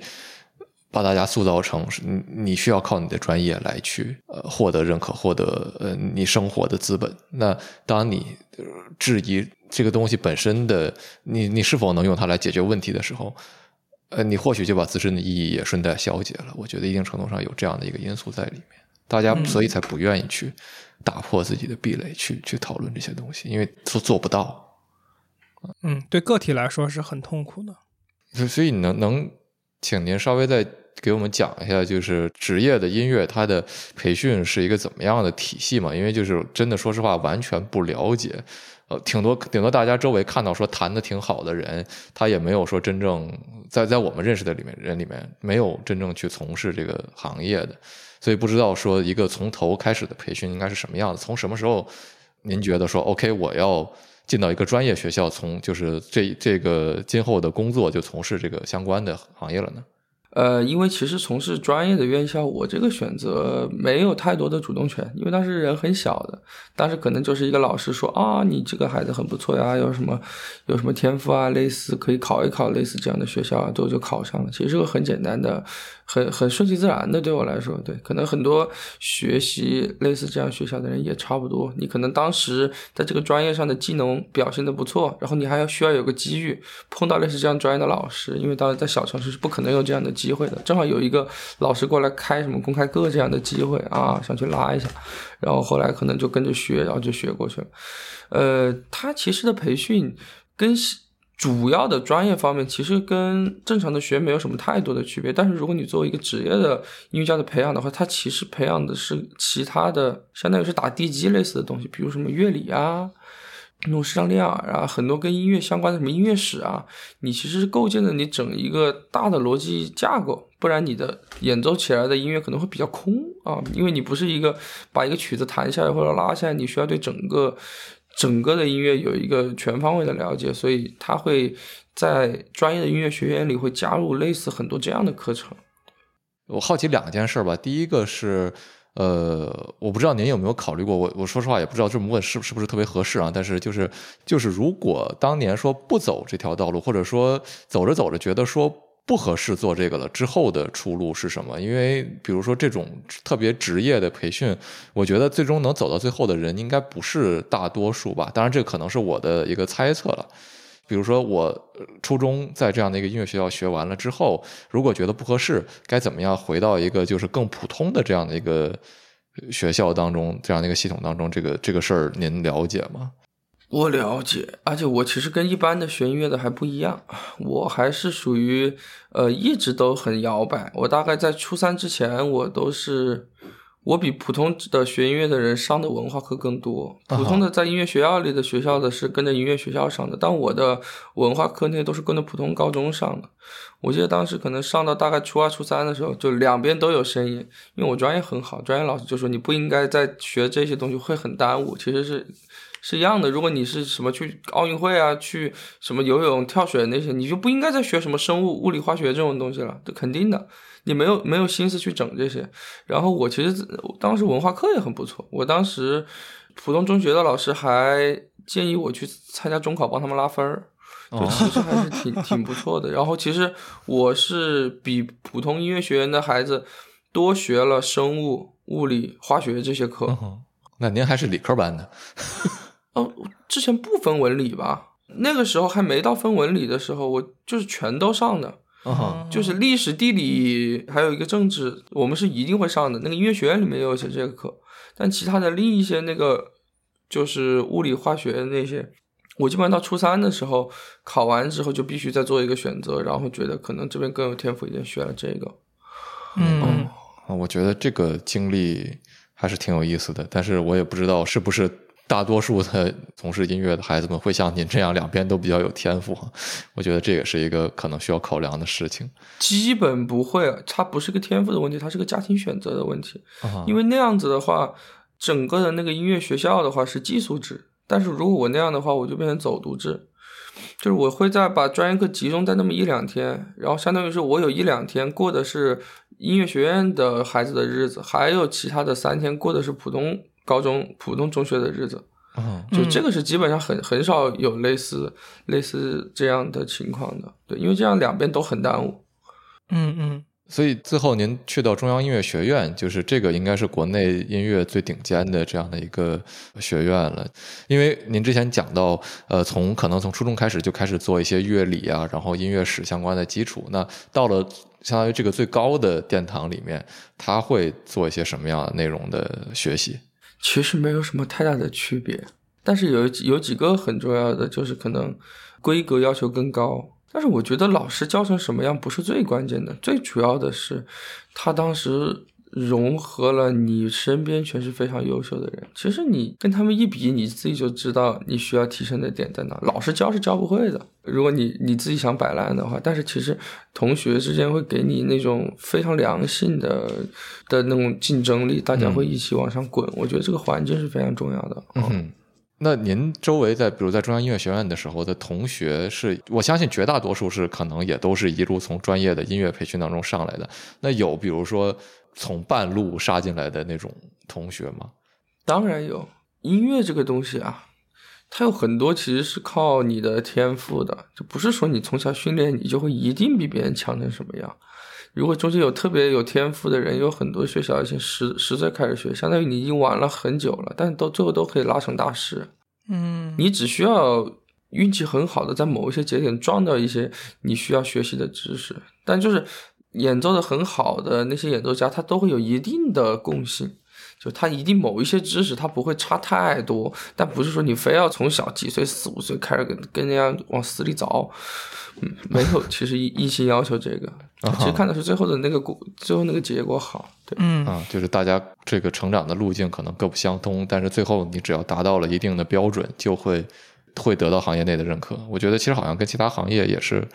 把大家塑造成，你你需要靠你的专业来去呃获得认可，获得呃你生活的资本。那当你质疑这个东西本身的，你你是否能用它来解决问题的时候，呃，你或许就把自身的意义也顺带消解了。我觉得一定程度上有这样的一个因素在里面，大家所以才不愿意去。打破自己的壁垒，去去讨论这些东西，因为做做不到。嗯，对个体来说是很痛苦的。所所以，能能请您稍微再给我们讲一下，就是职业的音乐它的培训是一个怎么样的体系嘛？因为就是真的，说实话，完全不了解。呃，挺多顶多大家周围看到说弹的挺好的人，他也没有说真正在在我们认识的里面人里面没有真正去从事这个行业的。所以不知道说一个从头开始的培训应该是什么样子？从什么时候您觉得说 OK，我要进到一个专业学校，从就是这这个今后的工作就从事这个相关的行业了呢？呃，因为其实从事专业的院校，我这个选择没有太多的主动权，因为当时人很小的，当时可能就是一个老师说啊，你这个孩子很不错呀，有什么有什么天赋啊，类似可以考一考，类似这样的学校啊，都就考上了。其实是个很简单的、很很顺其自然的。对我来说，对，可能很多学习类似这样学校的人也差不多。你可能当时在这个专业上的技能表现的不错，然后你还要需要有个机遇碰到类似这样专业的老师，因为当时在小城市是不可能有这样的机会的。正好有一个老师过来开什么公开课这样的机会啊，想去拉一下，然后后来可能就跟着学，然后就学过去了。呃，他其实的培训跟主要的专业方面其实跟正常的学没有什么太多的区别，但是如果你作为一个职业的音乐家的培养的话，它其实培养的是其他的，相当于是打地基类似的东西，比如什么乐理啊、弄视唱练耳啊，很多跟音乐相关的什么音乐史啊，你其实是构建了你整一个大的逻辑架构，不然你的演奏起来的音乐可能会比较空啊，因为你不是一个把一个曲子弹下来或者拉下来，你需要对整个。整个的音乐有一个全方位的了解，所以他会在专业的音乐学院里会加入类似很多这样的课程。我好奇两件事吧，第一个是，呃，我不知道您有没有考虑过，我我说实话也不知道这么问是是不是特别合适啊。但是就是就是如果当年说不走这条道路，或者说走着走着觉得说。不合适做这个了，之后的出路是什么？因为比如说这种特别职业的培训，我觉得最终能走到最后的人应该不是大多数吧。当然，这可能是我的一个猜测了。比如说我初中在这样的一个音乐学校学完了之后，如果觉得不合适，该怎么样回到一个就是更普通的这样的一个学校当中，这样的一个系统当中？这个这个事儿您了解吗？我了解，而且我其实跟一般的学音乐的还不一样，我还是属于呃一直都很摇摆。我大概在初三之前，我都是我比普通的学音乐的人上的文化课更多。普通的在音乐学校里的学校的是跟着音乐学校上的，但我的文化课那些都是跟着普通高中上的。我记得当时可能上到大概初二、初三的时候，就两边都有声音，因为我专业很好，专业老师就说你不应该再学这些东西，会很耽误。其实是。是一样的，如果你是什么去奥运会啊，去什么游泳、跳水那些，你就不应该再学什么生物、物理、化学这种东西了，这肯定的，你没有没有心思去整这些。然后我其实当时文化课也很不错，我当时普通中学的老师还建议我去参加中考，帮他们拉分儿，就其实还是挺挺不错的。然后其实我是比普通音乐学院的孩子多学了生物、物理、化学这些课。那您还是理科班的。哦，之前不分文理吧？那个时候还没到分文理的时候，我就是全都上的，就是历史、地理，还有一个政治，我们是一定会上的。那个音乐学院里面也有些这个课，但其他的另一些那个就是物理、化学那些，我基本上到初三的时候考完之后就必须再做一个选择，然后觉得可能这边更有天赋一点，学了这个。嗯，我觉得这个经历还是挺有意思的，但是我也不知道是不是。大多数的从事音乐的孩子们会像您这样两边都比较有天赋，我觉得这也是一个可能需要考量的事情。基本不会，它不是个天赋的问题，它是个家庭选择的问题。因为那样子的话，整个的那个音乐学校的话是寄宿制，但是如果我那样的话，我就变成走读制，就是我会在把专业课集中在那么一两天，然后相当于是我有一两天过的是音乐学院的孩子的日子，还有其他的三天过的是普通。高中普通中学的日子，就这个是基本上很很少有类似类似这样的情况的，对，因为这样两边都很耽误。嗯嗯，所以最后您去到中央音乐学院，就是这个应该是国内音乐最顶尖的这样的一个学院了。因为您之前讲到，呃，从可能从初中开始就开始做一些乐理啊，然后音乐史相关的基础，那到了相当于这个最高的殿堂里面，他会做一些什么样的内容的学习？其实没有什么太大的区别，但是有有几个很重要的，就是可能规格要求更高。但是我觉得老师教成什么样不是最关键的，最主要的是他当时。融合了你身边全是非常优秀的人，其实你跟他们一比，你自己就知道你需要提升的点在哪。老师教是教不会的，如果你你自己想摆烂的话。但是其实同学之间会给你那种非常良性的的那种竞争力，大家会一起往上滚。我觉得这个环境是非常重要的。嗯。那您周围在，比如在中央音乐学院的时候的同学，是我相信绝大多数是可能也都是一路从专业的音乐培训当中上来的。那有比如说从半路杀进来的那种同学吗？当然有，音乐这个东西啊，它有很多其实是靠你的天赋的，就不是说你从小训练你就会一定比别人强成什么样。如果中间有特别有天赋的人，有很多学小提琴十十岁开始学，相当于你已经玩了很久了，但到最后都可以拉成大师。嗯，你只需要运气很好的在某一些节点撞到一些你需要学习的知识，但就是演奏的很好的那些演奏家，他都会有一定的共性。就他一定某一些知识他不会差太多，但不是说你非要从小几岁四五岁开始跟跟人家往死里凿，嗯，没有，其实一一心要求这个，其实看的是最后的那个果，最后那个结果好，对，嗯啊，就是大家这个成长的路径可能各不相通，但是最后你只要达到了一定的标准，就会会得到行业内的认可。我觉得其实好像跟其他行业也是，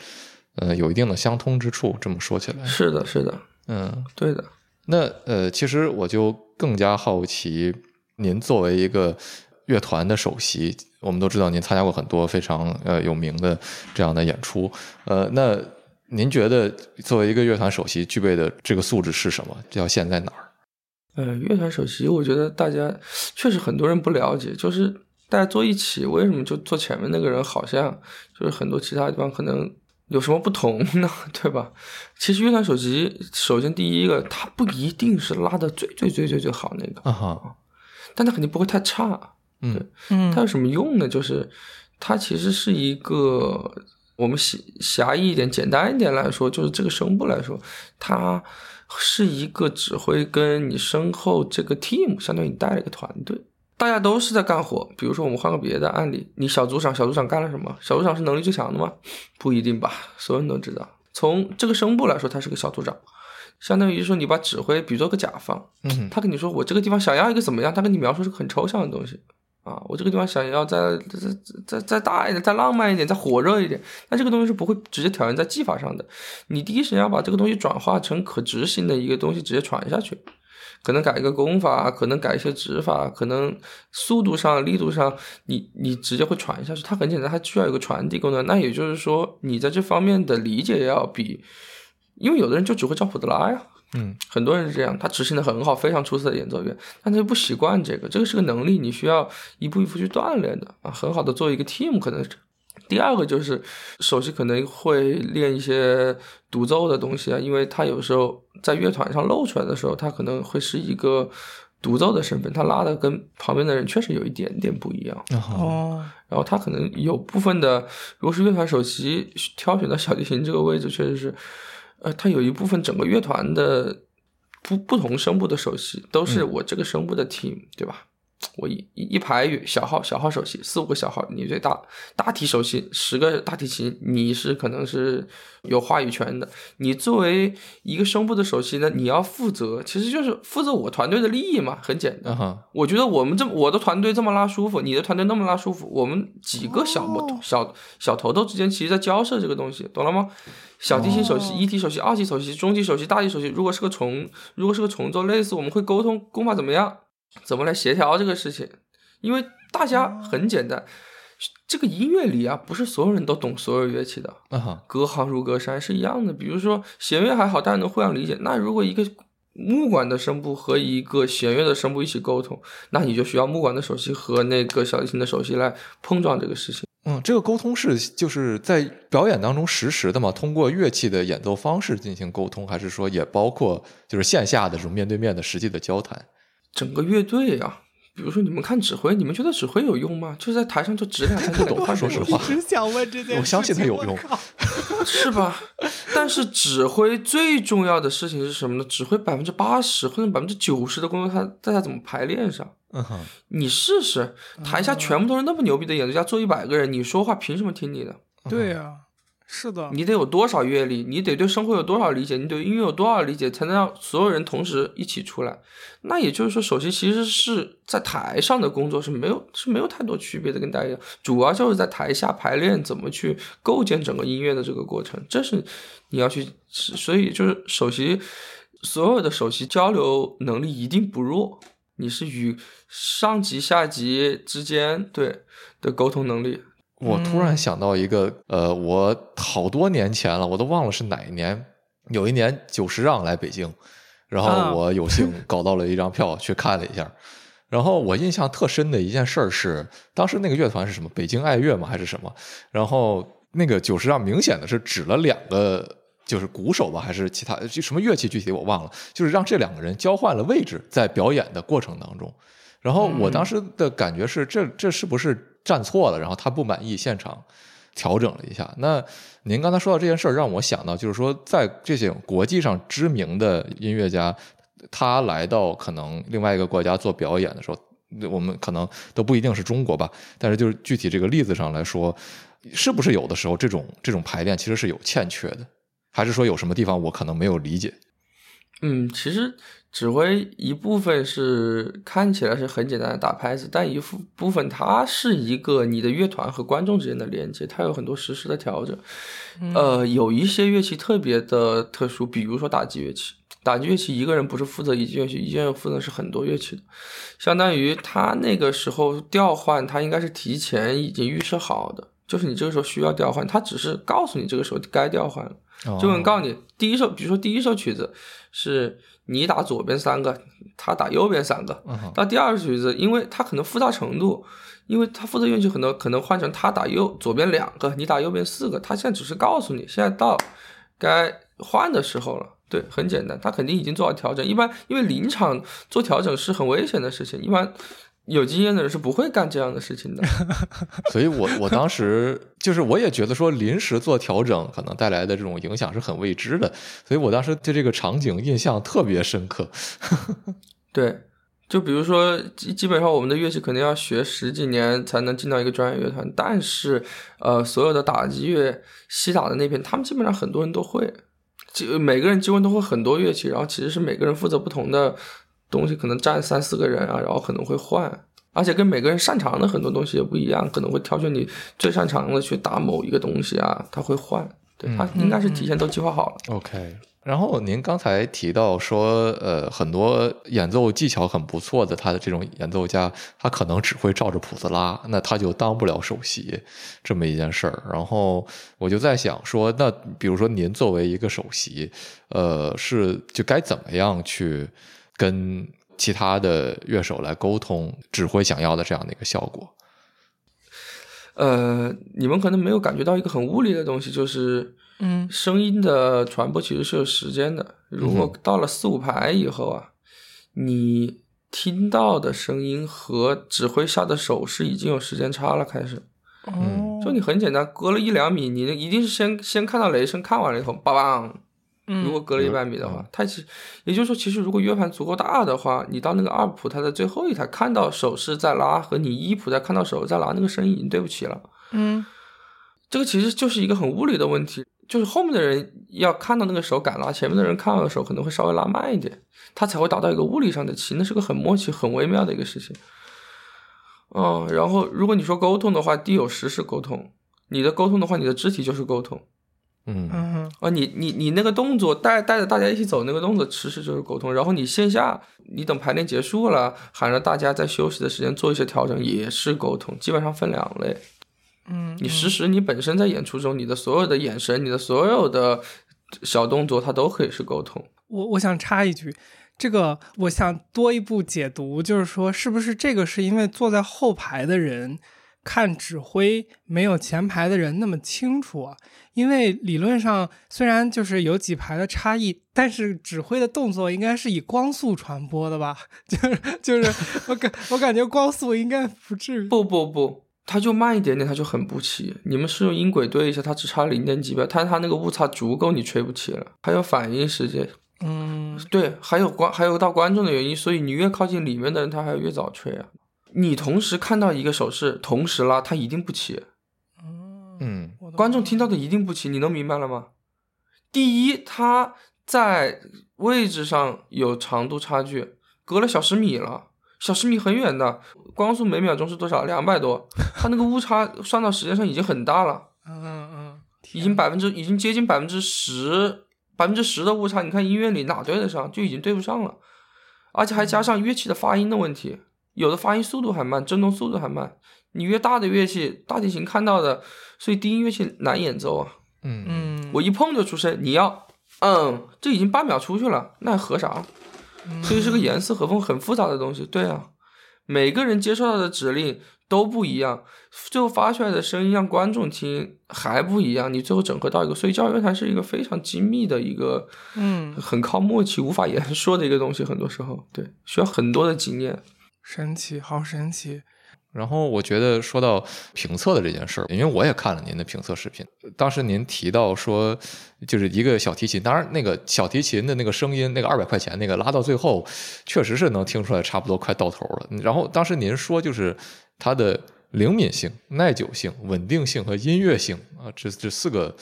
呃，有一定的相通之处。这么说起来，是的，是的，嗯，对的。那呃，其实我就更加好奇，您作为一个乐团的首席，我们都知道您参加过很多非常呃有名的这样的演出，呃，那您觉得作为一个乐团首席具备的这个素质是什么？这要现在哪儿？呃，乐团首席，我觉得大家确实很多人不了解，就是大家坐一起，为什么就坐前面那个人好像就是很多其他地方可能。有什么不同 呢？对吧？其实乐团首席，首先第一个，它不一定是拉的最最最最最好那个，啊哈，但它肯定不会太差。嗯嗯，它有什么用呢？就是它其实是一个，我们狭狭义一点、简单一点来说，就是这个声部来说，它是一个指挥跟你身后这个 team，相当于你带了一个团队。大家都是在干活，比如说我们换个别的案例，你小组长，小组长干了什么？小组长是能力最强的吗？不一定吧，所有人都知道。从这个声部来说，他是个小组长，相当于说你把指挥比作个甲方，嗯他跟你说我这个地方想要一个怎么样，他跟你描述是个很抽象的东西啊，我这个地方想要再再再再大一点，再浪漫一点，再火热一点，那这个东西是不会直接挑战在技法上的，你第一时间要把这个东西转化成可执行的一个东西，直接传下去。可能改一个功法，可能改一些指法，可能速度上、力度上，你你直接会传下去。它很简单，它需要有个传递功能。那也就是说，你在这方面的理解要比，因为有的人就只会照谱子拉呀，嗯，很多人是这样，他执行的很好，非常出色的演奏员，但他就不习惯这个，这个是个能力，你需要一步一步去锻炼的啊。很好的做一个 team，可能是。第二个就是首席可能会练一些独奏的东西啊，因为他有时候在乐团上露出来的时候，他可能会是一个独奏的身份，他拉的跟旁边的人确实有一点点不一样。啊哈，哦，然后他可能有部分的，如果是乐团首席挑选到小提琴这个位置，确实是，呃，他有一部分整个乐团的不不同声部的首席都是我这个声部的 team，、对吧？我一一一排小号小号首席四五个小号，你最大大提首席十个大提琴，你是可能是有话语权的。你作为一个声部的首席呢，你要负责，其实就是负责我团队的利益嘛，很简单。啊哈，我觉得我们这我的团队这么拉舒服，你的团队那么拉舒服，我们几个小摩、哦小小头头之间其实在交涉这个东西，懂了吗？小提琴首席、哦一提首席、二提首席、中提首席、大提首席，如果是个重，如果是个重奏，类似我们会沟通功法怎么样，怎么来协调这个事情，因为大家很简单，这个音乐里啊，不是所有人都懂所有乐器的，啊哈，隔行如隔山是一样的。比如说弦乐还好，大家能互相理解。那如果一个木管的声部和一个弦乐的声部一起沟通，那你就需要木管的首席和那个小提琴的首席来碰撞这个事情。嗯，这个沟通是就是在表演当中实时的嘛，通过乐器的演奏方式进行沟通，还是说也包括就是线下的这种面对面的实际的交谈？整个乐队啊，比如说你们看指挥，你们觉得指挥有用吗？就是在台上就指两下就懂，懂说实话只想问这件事，我相信他有用 是吧？但是指挥最重要的事情是什么呢？指挥百分之八十或者百分之九十的工作，他在他怎么排练上。嗯哼，你试试，台下全部都是那么牛逼的演奏家，坐一百个人，你说话凭什么听你的？对呀、是的，你得有多少阅历？你得对生活有多少理解？你对音乐有多少理解，才能让所有人同时一起出来？那也就是说，首席其实是在台上的工作是没有是没有太多区别的，跟大家一样，主要就是在台下排练怎么去构建整个音乐的这个过程，这是你要去，所以就是首席所有的首席交流能力一定不弱，你是与上级下级之间对的沟通能力，我突然想到一个，呃，我好多年前了，我都忘了是哪一年。有一年久石让来北京，然啊后我有幸 搞到了一张票去看了一下。然后我印象特深的一件事儿是，当时那个乐团是什么？北京爱乐吗？还是什么？然后那个久石让明显的是指了两个就是鼓手吧，还是其他就什么乐器，具体我忘了，就是让这两个人交换了位置，在表演的过程当中。然后我当时的感觉是，这这是不是站错了？然后他不满意，现场调整了一下。那您刚才说到这件事儿，让我想到，就是说，在这些国际上知名的音乐家，他来到可能另外一个国家做表演的时候，我们可能都不一定是中国吧，但是就是具体这个例子上来说，是不是有的时候这种这种排练其实是有欠缺的？还是说有什么地方我可能没有理解？嗯，其实指挥一部分是看起来是很简单的打拍子，但一部部分它是一个你的乐团和观众之间的连接，它有很多实时的调整。呃，有一些乐器特别的特殊，比如说打击乐器。打击乐器一个人不是负责一件乐器，一件负责是很多乐器的，相当于他那个时候调换，他应该是提前已经预设好的，就是你这个时候需要调换，他只是告诉你这个时候该调换了。就能告诉你，第一首，比如说第一首曲子是你打左边三个，他打右边三个。到第二个曲子，因为他可能复杂程度，因为他负责乐器很多，可能换成他打右左边两个，你打右边四个。他现在只是告诉你，现在到该换的时候了。对，很简单，他肯定已经做好调整。一般因为临场做调整是很危险的事情，一般。有经验的人是不会干这样的事情的，所以我我当时就是我也觉得说临时做调整可能带来的这种影响是很未知的，所以我当时对这个场景印象特别深刻。对，就比如说基基本上我们的乐器可能要学十几年才能进到一个专业乐团，但是呃所有的打击乐西打的那边，他们基本上很多人都会，就每个人几乎都会很多乐器，然后其实是每个人负责不同的。东西可能占三四个人啊，然后可能会换，而且跟每个人擅长的很多东西也不一样，可能会挑选你最擅长的去打某一个东西啊，他会换，对他应该是提前都计划好了。OK，然后您刚才提到说，呃，很多演奏技巧很不错的他的这种演奏家，他可能只会照着谱子拉，那他就当不了首席这么一件事儿。然后我就在想说，那比如说您作为一个首席，呃，是就该怎么样去？跟其他的乐手来沟通，指挥想要的这样的一个效果。呃，你们可能没有感觉到一个很物理的东西，就是，嗯，声音的传播其实是有时间的。如果到了四五排以后啊，你听到的声音和指挥下的手势已经有时间差了，开始。嗯，就你很简单，隔了一两米，你一定是先先看到雷声，看完了以后，梆梆。如果隔了一百米的话，它其实也就是说，其实如果约盘足够大的话，你到那个二普，它的最后一台看到手势在拉，和你一普在看到手势在拉，那个声音已经对不起了。嗯，这个其实就是一个很物理的问题，就是后面的人要看到那个手敢拉，前面的人看到的手可能会稍微拉慢一点，它才会达到一个物理上的齐，那是个很默契、很微妙的一个事情。嗯，然后如果你说沟通的话，地有时是沟通，你的沟通的话，你的肢体就是沟通。嗯啊，你你你那个动作带带着大家一起走，那个动作其实就是沟通。然后你线下，你等排练结束了，喊着大家在休息的时间做一些调整，也是沟通。基本上分两类。嗯，你实时你本身在演出中，你的所有的眼神，你的所有的小动作，它都可以是沟通。我我想插一句，这个我想多一步解读，就是说，是不是这个是因为坐在后排的人看指挥没有前排的人那么清楚啊？因为理论上虽然就是有几排的差异，但是指挥的动作应该是以光速传播的吧？就是就是我感我感觉光速应该不至于。不不不，它就慢一点点，它就很不齐。你们是用音轨对一下，它只差零点几秒，但它那个误差足够你吹不齐了。还有反应时间，嗯，对，还有观还有到观众的原因，所以你越靠近里面的人，他还要越早吹啊。你同时看到一个手势，同时拉，它一定不齐。嗯，观众听到的一定不齐，你能明白了吗？第一，它在位置上有长度差距，隔了小十米了，小十米很远的，光速每秒钟是多少？两百多，他那个误差算到时间上已经很大了，嗯嗯，已经百分之，已经接近百分之十，百分之十的误差，你看音乐里哪对得上？就已经对不上了，而且还加上乐器的发音的问题，有的发音速度还慢，振动速度还慢。你越大的乐器，大提琴看到的，所以低音乐器难演奏啊。嗯嗯，我一碰就出声，你要，嗯，这已经半秒出去了，那还合啥？所以是个严丝合缝、很复杂的东西。对啊，每个人接受到的指令都不一样，最后发出来的声音让观众听还不一样，你最后整合到一个，所以教育乐坛是一个非常精密的一个，嗯，很靠默契、无法言说的一个东西，很多时候对需要很多的经验。神奇，好神奇。然后我觉得说到评测的这件事儿，因为我也看了您的评测视频，当时您提到说，就是一个小提琴，当然那个小提琴的那个声音，那个二百块钱那个拉到最后，确实是能听出来差不多快到头了。然后当时您说就是它的灵敏性、耐久性、稳定性和音乐性啊，这这四个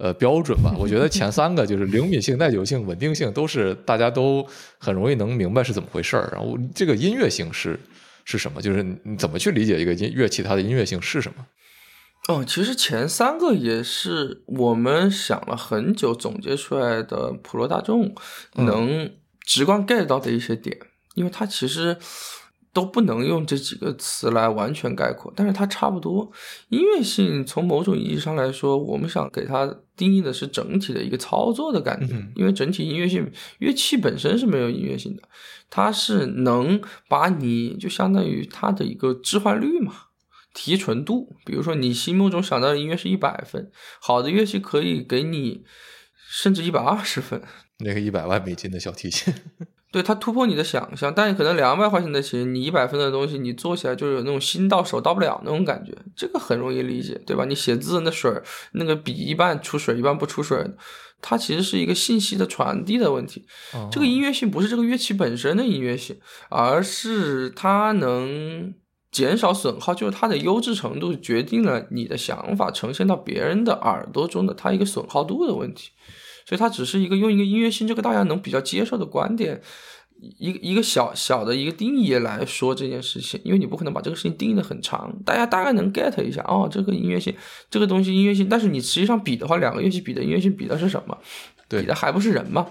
呃标准吧。我觉得前三个就是灵敏性、耐久性、稳定性，都是大家都很容易能明白是怎么回事儿。然后这个音乐性是。是什么？就是你怎么去理解一个音乐器它的音乐性是什么？哦，其实前三个也是我们想了很久总结出来的，普罗大众能直观 get 到的一些点，因为它其实都不能用这几个词来完全概括，但是它差不多。音乐性从某种意义上来说，我们想给它定义的是整体的一个操作的感觉，因为整体音乐性乐器本身是没有音乐性的。它是能把你就相当于它的一个置换率嘛，提纯度。比如说你心目中想到的音乐是一百分，好的乐器可以给你甚至一百二十分。那个一百万美金的小提琴，对它突破你的想象。但是可能两百块钱的琴，你一百分的东西，你做起来就有那种心到手到不了那种感觉。这个很容易理解，对吧？你写字那水那个笔一半出水，一半不出水。它其实是一个信息的传递的问题，这个音乐性不是这个乐器本身的音乐性，而是它能减少损耗，就是它的优质程度决定了你的想法呈现到别人的耳朵中的它一个损耗度的问题，所以它只是一个用一个音乐性这个大家能比较接受的观点。一个一个小小的一个定义来说这件事情，因为你不可能把这个事情定义的很长，大家大概能 get 一下哦，这个音乐性，这个东西音乐性，但是你实际上比的话，两个乐器比的音乐性比的是什么？比的还不是人吗？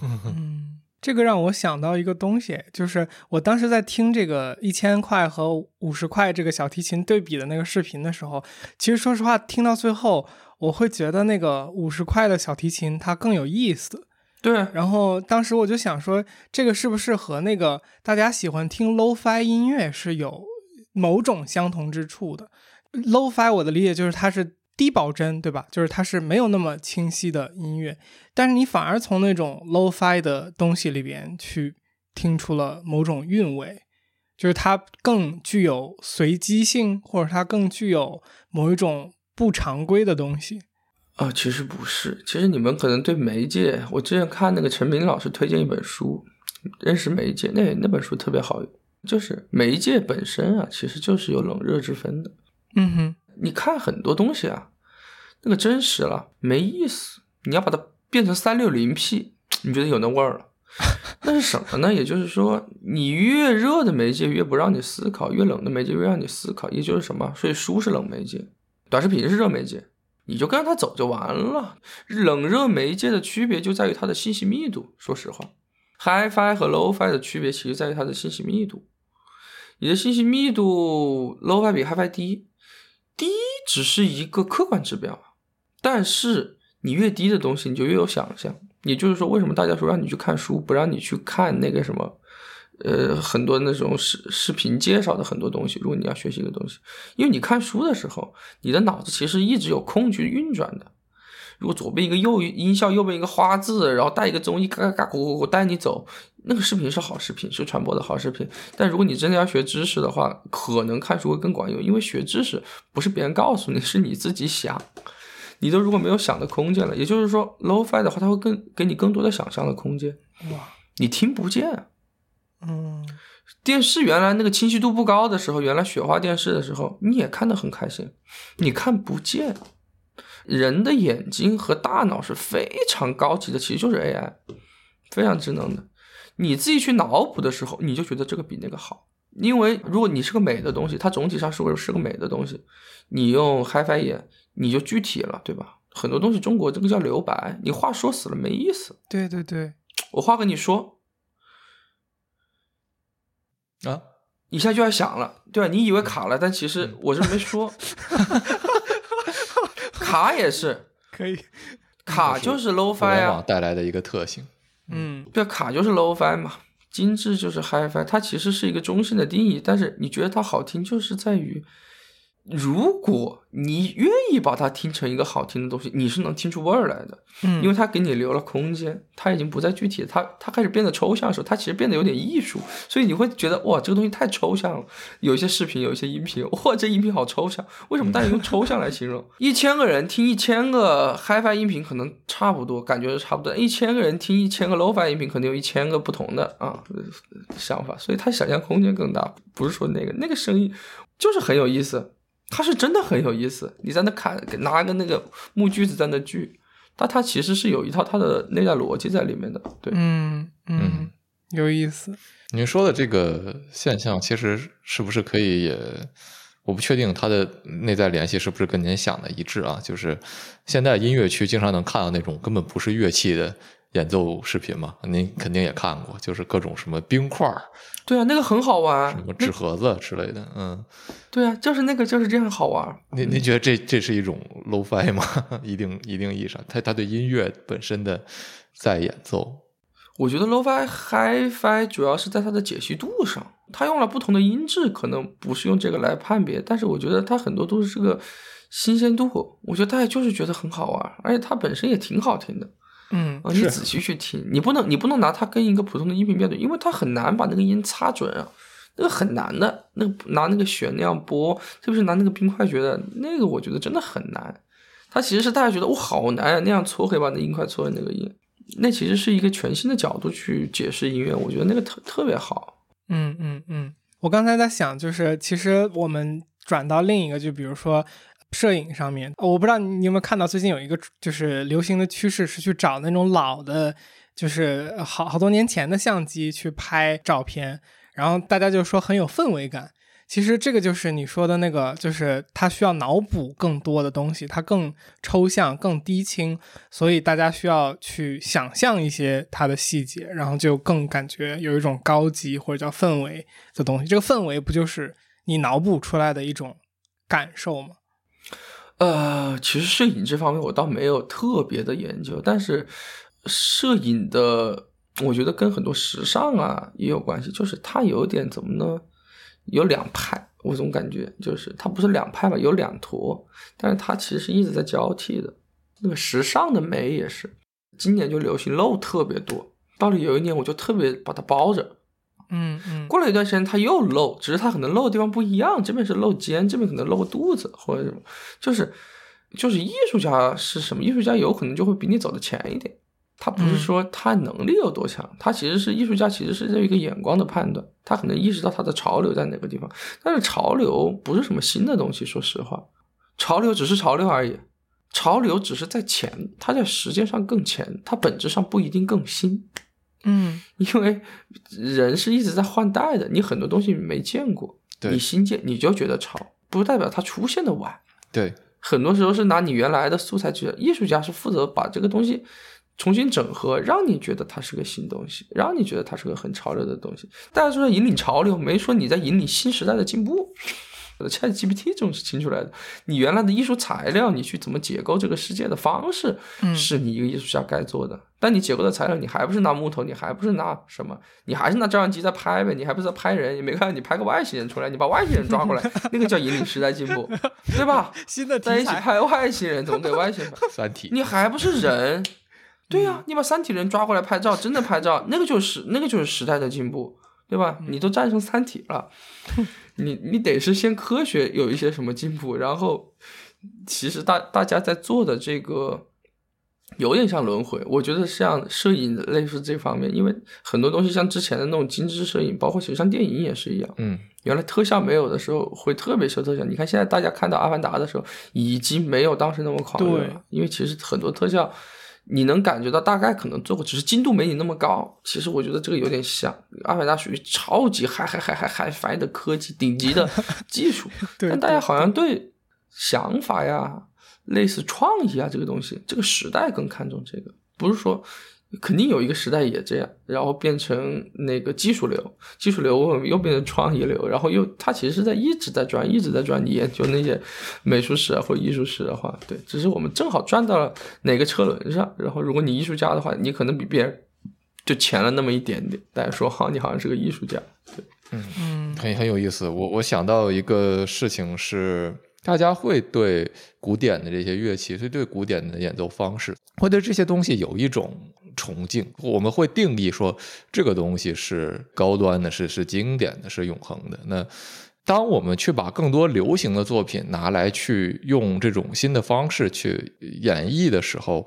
嗯，这个让我想到一个东西，就是我当时在听这个一千块和五十块这个小提琴对比的那个视频的时候，其实说实话，听到最后，我会觉得那个五十块的小提琴它更有意思。对，然后当时我就想说，这个是不是和那个大家喜欢听 low-fi 音乐是有某种相同之处的？low-fi 我的理解就是它是低保真，对吧？就是它是没有那么清晰的音乐，但是你反而从那种 low-fi 的东西里边去听出了某种韵味，就是它更具有随机性，或者它更具有某一种不常规的东西。啊，其实不是，其实你们可能对媒介，我之前看那个陈明老师推荐一本书，认识媒介，那那本书特别好用，就是媒介本身啊，其实就是有冷热之分的。嗯哼，你看很多东西啊，那个真实了没意思，你要把它变成三六零 P，你觉得有那味儿了？那是什么呢？也就是说，你越热的媒介越不让你思考，越冷的媒介越让你思考，也就是什么？所以书是冷媒介，短视频是热媒介。你就跟着它走就完了。冷热媒介的区别就在于它的信息密度。说实话，HiFi 和 LoFi 的区别其实在于它的信息密度。你的信息密度 LoFi 比 HiFi 低，低只是一个客观指标。但是你越低的东西，你就越有想象。也就是说，为什么大家说让你去看书，不让你去看那个什么？呃，很多那种视视频介绍的很多东西，如果你要学习一个东西，因为你看书的时候，你的脑子其实一直有空去运转的。如果左边一个右音效，右边一个花字，然后带一个综艺，嘎嘎嘎咕咕咕带你走，那个视频是好视频，是传播的好视频。但如果你真的要学知识的话，可能看书会更管用，因为学知识不是别人告诉你，是你自己想。你都如果没有想的空间了，也就是说，low-fi 的话，它会更给你更多的想象的空间。哇，你听不见。嗯，电视原来那个清晰度不高的时候，原来雪花电视的时候，你也看得很开心。你看不见，人的眼睛和大脑是非常高级的，其实就是 AI，非常智能的。你自己去脑补的时候，你就觉得这个比那个好。因为如果你是个美的东西，它总体上是个是个美的东西，你用 HiFi 眼，你就具体了，对吧？很多东西中国这个叫留白，你话说死了没意思。对对对，我话跟你说。啊，一下就要响了，对吧？你以为卡了，但其实我是没说，卡也是 可以，卡就是 low fi 啊，带来的一个特性。嗯，对，卡就是 low fi 嘛。精致就是 HiFi，它其实是一个中性的定义，但是你觉得它好听，就是在于。如果你愿意把它听成一个好听的东西，你是能听出味儿来的，嗯，因为它给你留了空间，它已经不再具体，它它开始变得抽象的时候，它其实变得有点艺术，所以你会觉得哇，这个东西太抽象了。有一些视频，有一些音频，哇，这音频好抽象，为什么大家用抽象来形容？一千个人听一千个 HiFi 音频可能差不多，感觉是差不多；一千个人听一千个 Lo-Fi 音频，可能有一千个不同的啊想法，所以它想象空间更大。不是说那个那个声音就是很有意思。它是真的很有意思，你在那看，拿个那个木锯子在那锯，但它其实是有一套它的内在逻辑在里面的。对，嗯嗯，有意思。您说的这个现象，其实是不是可以也？我不确定它的内在联系是不是跟您想的一致啊？就是现在音乐区经常能看到那种根本不是乐器的。演奏视频嘛，您肯定也看过，就是各种什么冰块儿，对啊，那个很好玩，什么纸盒子之类的，嗯，对啊，就是那个就是这样好玩。您您觉得这这是一种 low-fi 吗？一定一定意义上，他他对音乐本身的在演奏，我觉得 low fi high fi 主要是在它的解析度上，它用了不同的音质，可能不是用这个来判别，但是我觉得它很多都是这个新鲜度，我觉得大家就是觉得很好玩，而且它本身也挺好听的。嗯，你仔细去听，你不能你不能拿它跟一个普通的音频标准，因为它很难把那个音擦准啊，那个很难的，那个拿那个弦那样拨，特别是拿那个冰块觉得那个我觉得真的很难。它其实是大家觉得哇好难啊，那样搓可以把那音块搓成那个音，那其实是一个全新的角度去解释音乐，我觉得那个特特别好。嗯嗯嗯，我刚才在想，就是其实我们转到另一个，就比如说。摄影上面，我不知道你有没有看到，最近有一个就是流行的趋势是去找那种老的，就是好好多年前的相机去拍照片，然后大家就说很有氛围感。其实这个就是你说的那个，就是它需要脑补更多的东西，它更抽象、更低清，所以大家需要去想象一些它的细节，然后就更感觉有一种高级或者叫氛围的东西。这个氛围不就是你脑补出来的一种感受吗？呃，其实摄影这方面我倒没有特别的研究，但是摄影的，我觉得跟很多时尚啊也有关系，就是它有点怎么呢？有两派，我总感觉就是它不是两派吧，有两坨，但是它其实是一直在交替的。那个时尚的美也是，今年就流行露特别多，到了有一年我就特别把它包着。嗯嗯，过了一段时间，他又露，只是他可能露的地方不一样，这边是露肩，这边可能露个肚子或者什么，就是就是艺术家是什么？艺术家有可能就会比你走的前一点，他不是说他能力有多强，他其实是艺术家，其实是这一个眼光的判断，他可能意识到他的潮流在哪个地方，但是潮流不是什么新的东西，说实话，潮流只是潮流而已，潮流只是在前，它在时间上更前，它本质上不一定更新。嗯，因为人是一直在换代的，你很多东西没见过，你新建你就觉得潮，不代表它出现的晚。对，很多时候是拿你原来的素材去，艺术家是负责把这个东西重新整合，让你觉得它是个新东西，让你觉得它是个很潮流的东西。大家说引领潮流，没说你在引领新时代的进步。Chat GPT 这种是清出来的，你原来的艺术材料，你去怎么解构这个世界的方式，是你一个艺术家该做的。但你解构的材料，你还不是拿木头，你还不是拿什么，你还是拿照相机在拍呗，你还不是在拍人？你没看你拍个外星人出来，你把外星人抓过来，那个叫引领时代进步，对吧？新的在一起拍外星人，怎么给外星人？三体，你还不是人？对呀，你把三体人抓过来拍照，真的拍照，那个就是那个就是时代的进步，对吧？你都战胜三体了。你你得是先科学有一些什么进步，然后其实大大家在做的这个有点像轮回，我觉得像摄影类似这方面，因为很多东西像之前的那种精致摄影，包括其实像电影也是一样，嗯，原来特效没有的时候会特别秀特效，你看现在大家看到《阿凡达》的时候，已经没有当时那么狂热了，因为其实很多特效。你能感觉到大概可能做过，只是精度没你那么高。其实我觉得这个有点像《阿凡达》，属于超级嗨嗨嗨嗨嗨翻的科技，顶级的 技术。但大家好像对想法呀、类似创意啊这个东西，这个时代更看重这个，不是说。肯定有一个时代也这样，然后变成那个技术流，技术流又变成创意流，然后又它其实是在一直在转，一直在转。你研究那些美术史啊或艺术史的话，对，只是我们正好转到了哪个车轮上。然后如果你艺术家的话，你可能比别人就前了那么一点点，大家说好你好像是个艺术家，对，嗯很很有意思。我我想到一个事情是，大家会对古典的这些乐器，会对古典的演奏方式，会对这些东西有一种崇敬。我们会定义说，这个东西是高端的，是是经典的，是永恒的。那当我们去把更多流行的作品拿来去用这种新的方式去演绎的时候，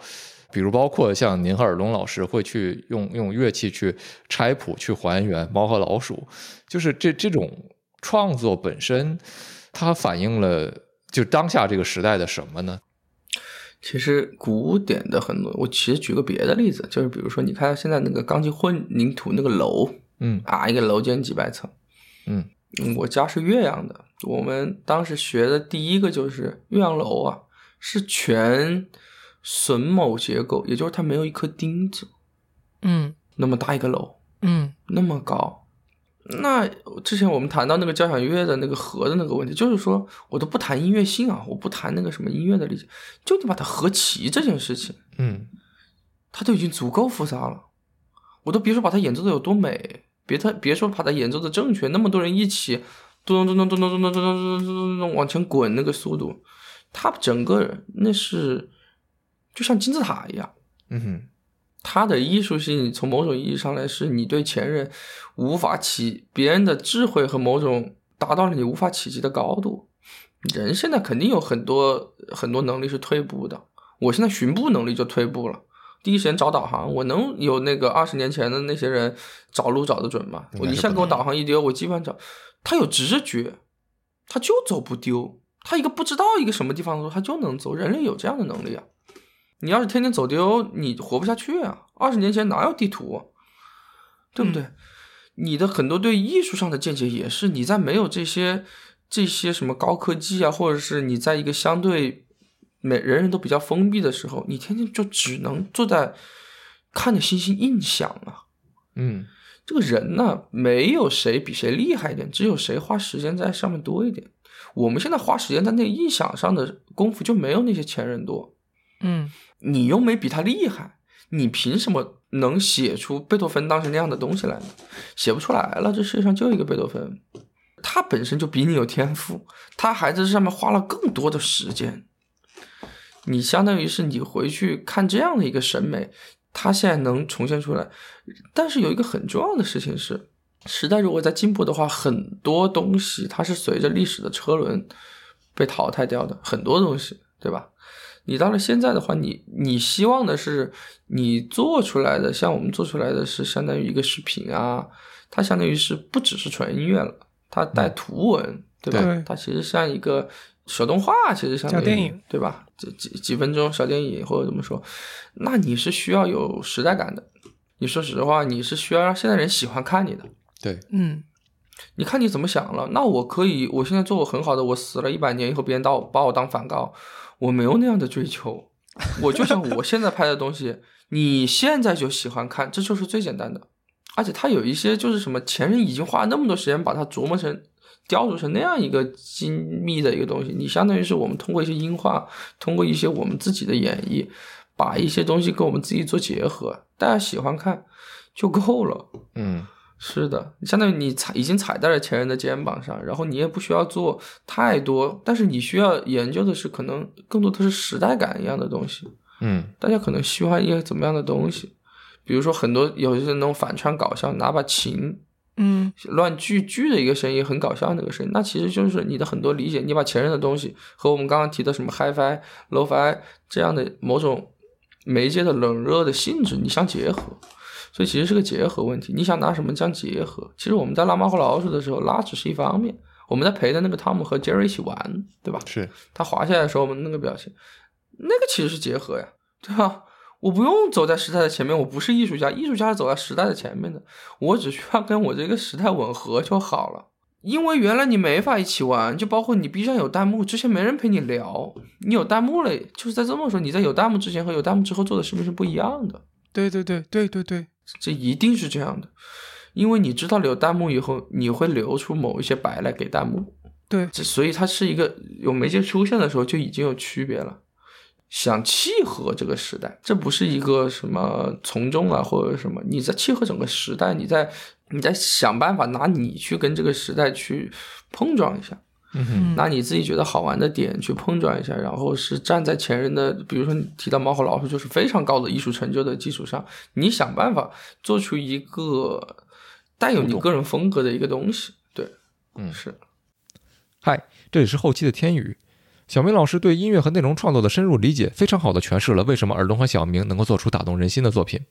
比如包括像您和尔东老师会去用用乐器去拆谱、去还原《猫和老鼠》，就是这这种创作本身，它反映了就当下这个时代的什么呢？其实古典的很多，我其实举个别的例子，就是比如说你看现在那个钢筋混凝土那个楼嗯。啊，一个楼间几百层，嗯。嗯我家是岳阳的，我们当时学的第一个就是岳阳楼啊，是全榫卯结构，也就是它没有一颗钉子，嗯。那么大一个楼，嗯。那么高。那之前我们谈到那个交响乐的那个和的那个问题，就是说我都不谈音乐性啊，我不谈那个什么音乐的理解，就你把它合齐这件事情，嗯它都已经足够复杂了。我都别说把它演奏的有多美，别他别说把它演奏的正确，那么多人一起咚咚咚咚咚咚咚咚咚咚咚咚往前滚那个速度，它整个那是就像金字塔一样。嗯哼它的艺术性从某种意义上来是你对前人无法企别人的智慧和某种达到了你无法企及的高度。人现在肯定有很多很多能力是退步的，我现在寻步能力就退步了。第一时间找导航，我能有那个二十年前的那些人找路找得准吗？我一下给我导航一丢，我基本上找。他有直觉，他就走不丢。他一个不知道一个什么地方的时候，他就能走。人类有这样的能力啊！你要是天天走丢，你活不下去啊！二十年前哪有地图啊、对不对？你的很多对艺术上的见解也是你在没有这些这些什么高科技啊，或者是你在一个相对每人人都比较封闭的时候，你天天就只能坐在看着星星印象啊。嗯这个人呢，没有谁比谁厉害一点，只有谁花时间在上面多一点。我们现在花时间在那个印象上的功夫就没有那些前人多。嗯你又没比他厉害，你凭什么能写出贝多芬当时那样的东西来呢？写不出来了，这世界上就一个贝多芬，他本身就比你有天赋，他还在上面花了更多的时间。你相当于是你回去看这样的一个审美，他现在能重现出来。但是有一个很重要的事情是，时代如果在进步的话，很多东西它是随着历史的车轮被淘汰掉的，很多东西，对吧？你到了现在的话，你你希望的是你做出来的，像我们做出来的是相当于一个视频啊，它相当于是不只是纯音乐了，它带图文，对吧？对它其实像一个小动画，其实相当于小电影，对吧？几几几分钟小电影或者怎么说，那你是需要有时代感的。你说实话，你是需要让现在人喜欢看你的。对嗯你看你怎么想了？那我可以，我现在做我很好的，我死了一百年以后，别人当把我当梵高，我没有那样的追求，我就想我现在拍的东西，你现在就喜欢看，这就是最简单的。而且它有一些就是什么，前人已经花了那么多时间把它琢磨成、雕琢成那样一个精密的一个东西，你相当于是我们通过一些音画，通过一些我们自己的演绎，把一些东西跟我们自己做结合，大家喜欢看就够了。嗯是的，相当于你踩已经踩在了前人的肩膀上，然后你也不需要做太多，但是你需要研究的是可能更多的是时代感一样的东西。嗯大家可能喜欢一个怎么样的东西？比如说很多有一些那种反串搞笑，拿把琴嗯乱锯锯的一个声音，很搞笑那个声音，那其实就是你的很多理解，你把前人的东西和我们刚刚提的什么 HiFi、Lo-Fi 这样的某种媒介的冷热的性质，你相结合，所以其实是个结合问题。你想拿什么相结合？其实我们在拉猫和老鼠的时候，拉只是一方面，我们在陪着那个汤姆和杰瑞一起玩，对吧？是他滑下来的时候，我们那个表情，那个其实是结合呀，对吧？我不用走在时代的前面，我不是艺术家，艺术家是走在时代的前面的，我只需要跟我这个时代吻合就好了。因为原来你没法一起玩，就包括你 B 站有弹幕，之前没人陪你聊，你有弹幕了，就是在这么说，你在有弹幕之前和有弹幕之后做的视频是不一样的，对对对对对对，这一定是这样的，因为你知道留弹幕以后，你会留出某一些白来给弹幕，对这所以它是一个有媒介出现的时候就已经有区别了。想契合这个时代，这不是一个什么从众啊或者什么，你在契合整个时代，你在你在想办法拿你去跟这个时代去碰撞一下。嗯哼，拿你自己觉得好玩的点去碰撞一下，然后是站在前人的，比如说你提到猫和老鼠，就是非常高的艺术成就的基础上，你想办法做出一个带有你个人风格的一个东西。对，嗯是。嗨，这里是后期的天宇。小明老师对音乐和内容创作的深入理解，非常好的诠释了为什么尔东和小明能够做出打动人心的作品。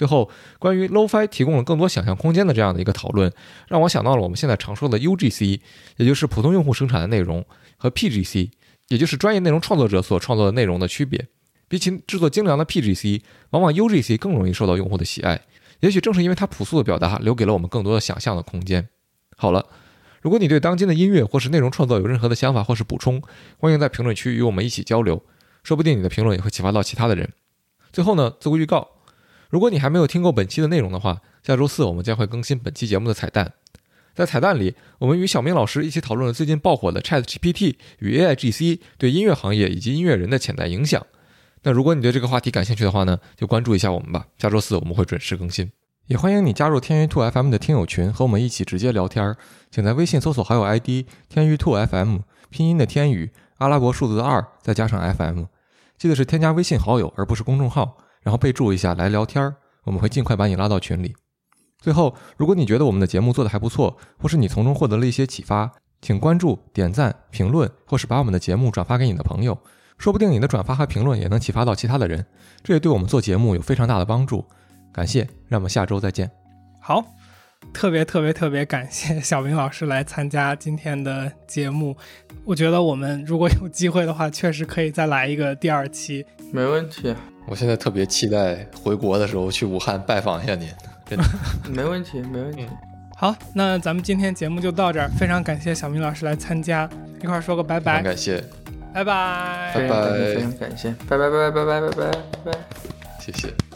最后，关于 LOFi 提供了更多想象空间的这样的一个讨论，让我想到了我们现在常说的 UGC，也就是普通用户生产的内容，和 PGC，也就是专业内容创作者所创作的内容的区别。比起制作精良的 PGC，往往 UGC 更容易受到用户的喜爱。也许正是因为它朴素的表达，留给了我们更多的想象的空间。好了，如果你对当今的音乐或是内容创作有任何的想法或是补充，欢迎在评论区与我们一起交流，说不定你的评论也会启发到其他的人。最后呢，做个预告，如果你还没有听够本期的内容的话，下周四我们将会更新本期节目的彩蛋。在彩蛋里，我们与小明老师一起讨论了最近爆火的 ChatGPT 与 AIGC 对音乐行业以及音乐人的潜在影响。那如果你对这个话题感兴趣的话呢，就关注一下我们吧。下周四我们会准时更新，也欢迎你加入天娱兔 FM 的听友群，和我们一起直接聊天儿。请在微信搜索好友 ID 天娱兔 FM，拼音的天宇，阿拉伯数字的二，再加上 FM。记得是添加微信好友，而不是公众号，然后备注一下来聊天儿，我们会尽快把你拉到群里。最后，如果你觉得我们的节目做得还不错，或是你从中获得了一些启发，请关注、点赞、评论，或是把我们的节目转发给你的朋友。说不定你的转发和评论也能启发到其他的人，这也对我们做节目有非常大的帮助。感谢，让我们下周再见。好，特别特别特别感谢小明老师来参加今天的节目。我觉得我们如果有机会的话，确实可以再来一个第二期。没问题，我现在特别期待回国的时候去武汉拜访一下您，真的。没问题，没问题。好，那咱们今天节目就到这儿，非常感谢小明老师来参加，一块儿说个拜拜，感谢，拜拜。拜拜，非常感谢，拜拜拜拜拜拜拜拜拜。谢谢。